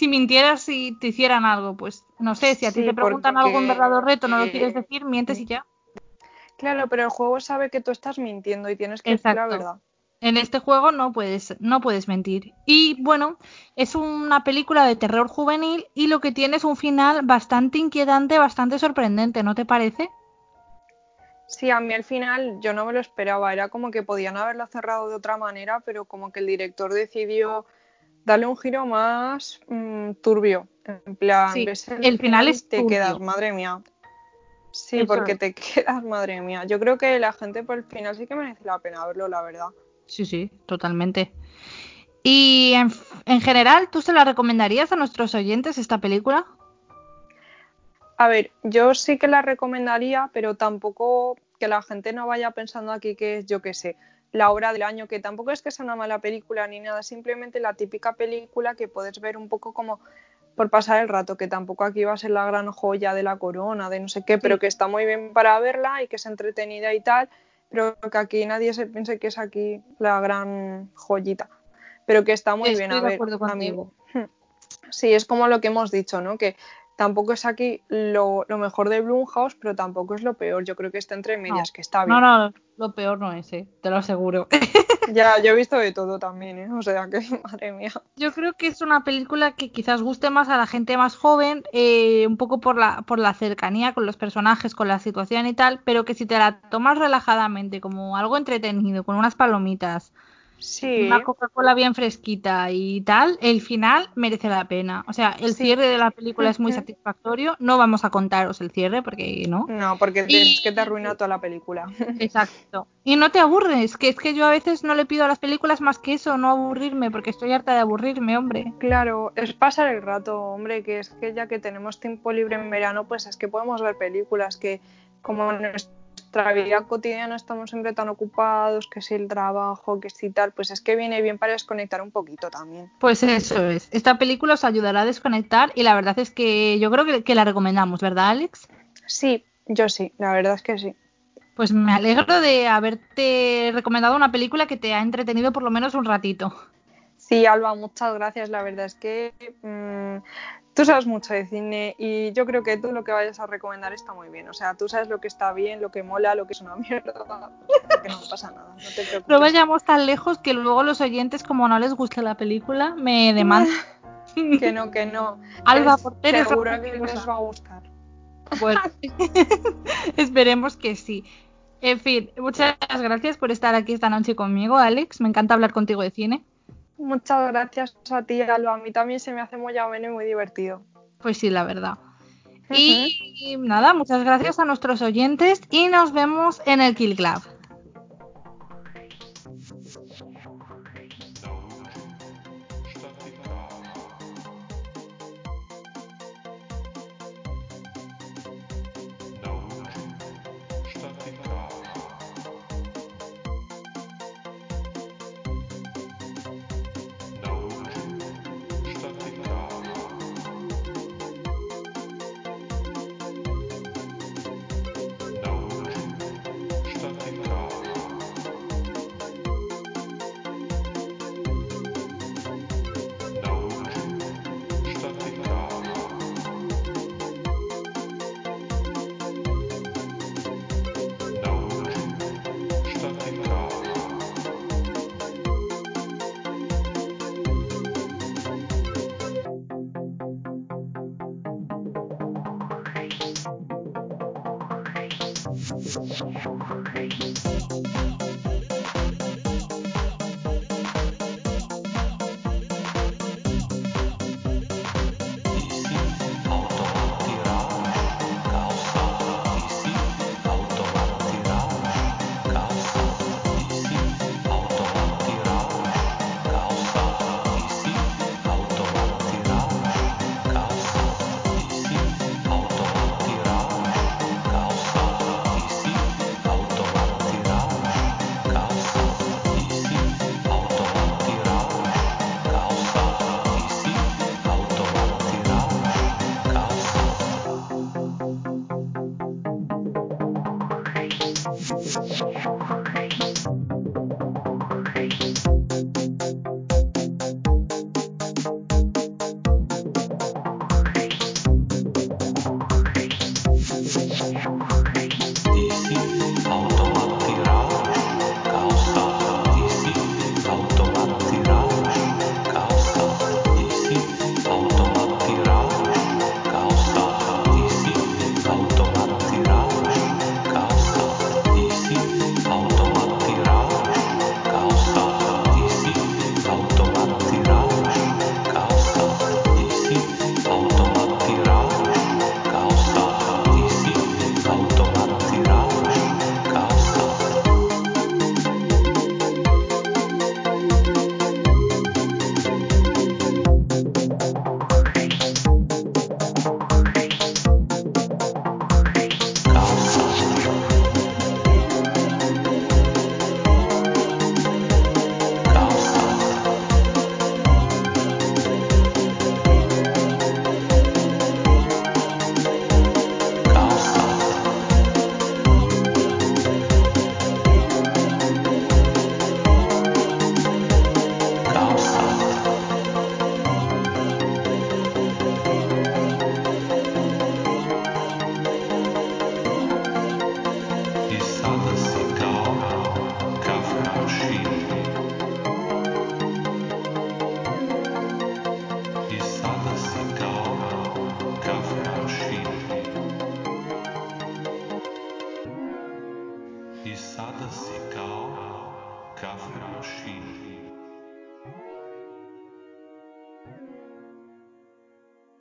Speaker 2: Si mintieras y te hicieran algo, pues no sé, si a ti
Speaker 12: Sí,
Speaker 2: te preguntan algo en
Speaker 12: porque-
Speaker 2: Verdad o Reto, no lo quieres decir, mientes y ya.
Speaker 12: Claro, pero el juego sabe que tú estás mintiendo y tienes que decir la
Speaker 2: Exacto.
Speaker 12: verdad.
Speaker 2: En este juego no puedes, no puedes mentir. Y bueno, es una película de terror juvenil y lo que tiene es un final bastante inquietante, bastante sorprendente, ¿no te parece?
Speaker 12: Sí, a mí al final yo no me lo esperaba, era como que podían haberlo cerrado de otra manera, pero como que el director decidió darle un giro más mm, turbio. En plan,
Speaker 2: Sí,
Speaker 12: ves
Speaker 2: el final es
Speaker 12: te
Speaker 2: turbio.
Speaker 12: quedas, madre mía. Sí,
Speaker 2: Eso
Speaker 12: porque
Speaker 2: es.
Speaker 12: te quedas, madre mía. Yo creo que la gente por el final sí que merece la pena verlo, la verdad.
Speaker 2: Sí, sí, totalmente. Y en, en general, ¿tú se la recomendarías a nuestros oyentes esta película?
Speaker 12: A ver, yo sí que la recomendaría, pero tampoco que la gente no vaya pensando aquí que es, yo qué sé, la obra del año, que tampoco es que sea una mala película ni nada, simplemente la típica película que puedes ver un poco como por pasar el rato, que tampoco aquí va a ser la gran joya de la corona, de no sé qué, pero que está muy bien para verla y que es entretenida y tal, pero que aquí nadie se piense que es aquí la gran joyita, pero que está muy
Speaker 2: Estoy
Speaker 12: bien a
Speaker 2: de
Speaker 12: ver.
Speaker 2: acuerdo contigo.
Speaker 12: Sí, es como lo que hemos dicho, ¿no? Que tampoco es aquí lo, lo mejor de Blumhouse, pero tampoco es lo peor. Yo creo que está entre medias, que está bien.
Speaker 2: No, no, lo peor no es, ¿eh? te lo aseguro.
Speaker 12: Ya, yo he visto de todo también, ¿eh? O sea que, madre mía.
Speaker 2: Yo creo que es una película que quizás guste más a la gente más joven, eh, un poco por la, por la cercanía con los personajes, con la situación y tal, pero que si te la tomas relajadamente, como algo entretenido, con unas palomitas,
Speaker 12: Sí.
Speaker 2: una Coca-Cola bien fresquita y tal, el final merece la pena. O sea, el
Speaker 12: Sí.
Speaker 2: cierre de la película es muy satisfactorio. No vamos a contaros el cierre porque no.
Speaker 12: No, porque
Speaker 2: Y-
Speaker 12: es que te arruina toda la película.
Speaker 2: Exacto. Y no te aburres, que es que yo a veces no le pido a las películas más que eso, no aburrirme, porque estoy harta de aburrirme, hombre.
Speaker 12: Claro, es pasar el rato, hombre, que es que ya que tenemos tiempo libre en verano, pues es que podemos ver películas que como en nuestra vida cotidiana estamos siempre tan ocupados, que si el trabajo, que si tal, pues es que viene bien para desconectar un poquito también.
Speaker 2: Pues eso es. Esta película os ayudará a desconectar y la verdad es que yo creo que, que la recomendamos, ¿verdad, Alex?
Speaker 12: Sí, yo sí, la verdad es que sí.
Speaker 2: Pues me alegro de haberte recomendado una película que te ha entretenido por lo menos un ratito.
Speaker 12: Sí, Alba, muchas gracias. La verdad es que mm, tú sabes mucho de cine y yo creo que tú lo que vayas a recomendar está muy bien. O sea, tú sabes lo que está bien, lo que mola, lo que es una mierda. Que no pasa nada, no te preocupes.
Speaker 2: No vayamos tan lejos que luego los oyentes, como no les guste la película, me demandan.
Speaker 12: Que no, que no.
Speaker 2: Alba,
Speaker 12: Es-
Speaker 2: por eres
Speaker 12: seguro que les va a gustar.
Speaker 2: Bueno, esperemos que sí. En fin, muchas gracias por estar aquí esta noche conmigo, Alex. Me encanta hablar contigo de cine.
Speaker 12: Muchas gracias a ti, Alba. A mí también se me hace muy ameno y muy divertido.
Speaker 2: Pues sí, la verdad. Y nada, muchas gracias a nuestros oyentes y nos vemos en el Kill Club.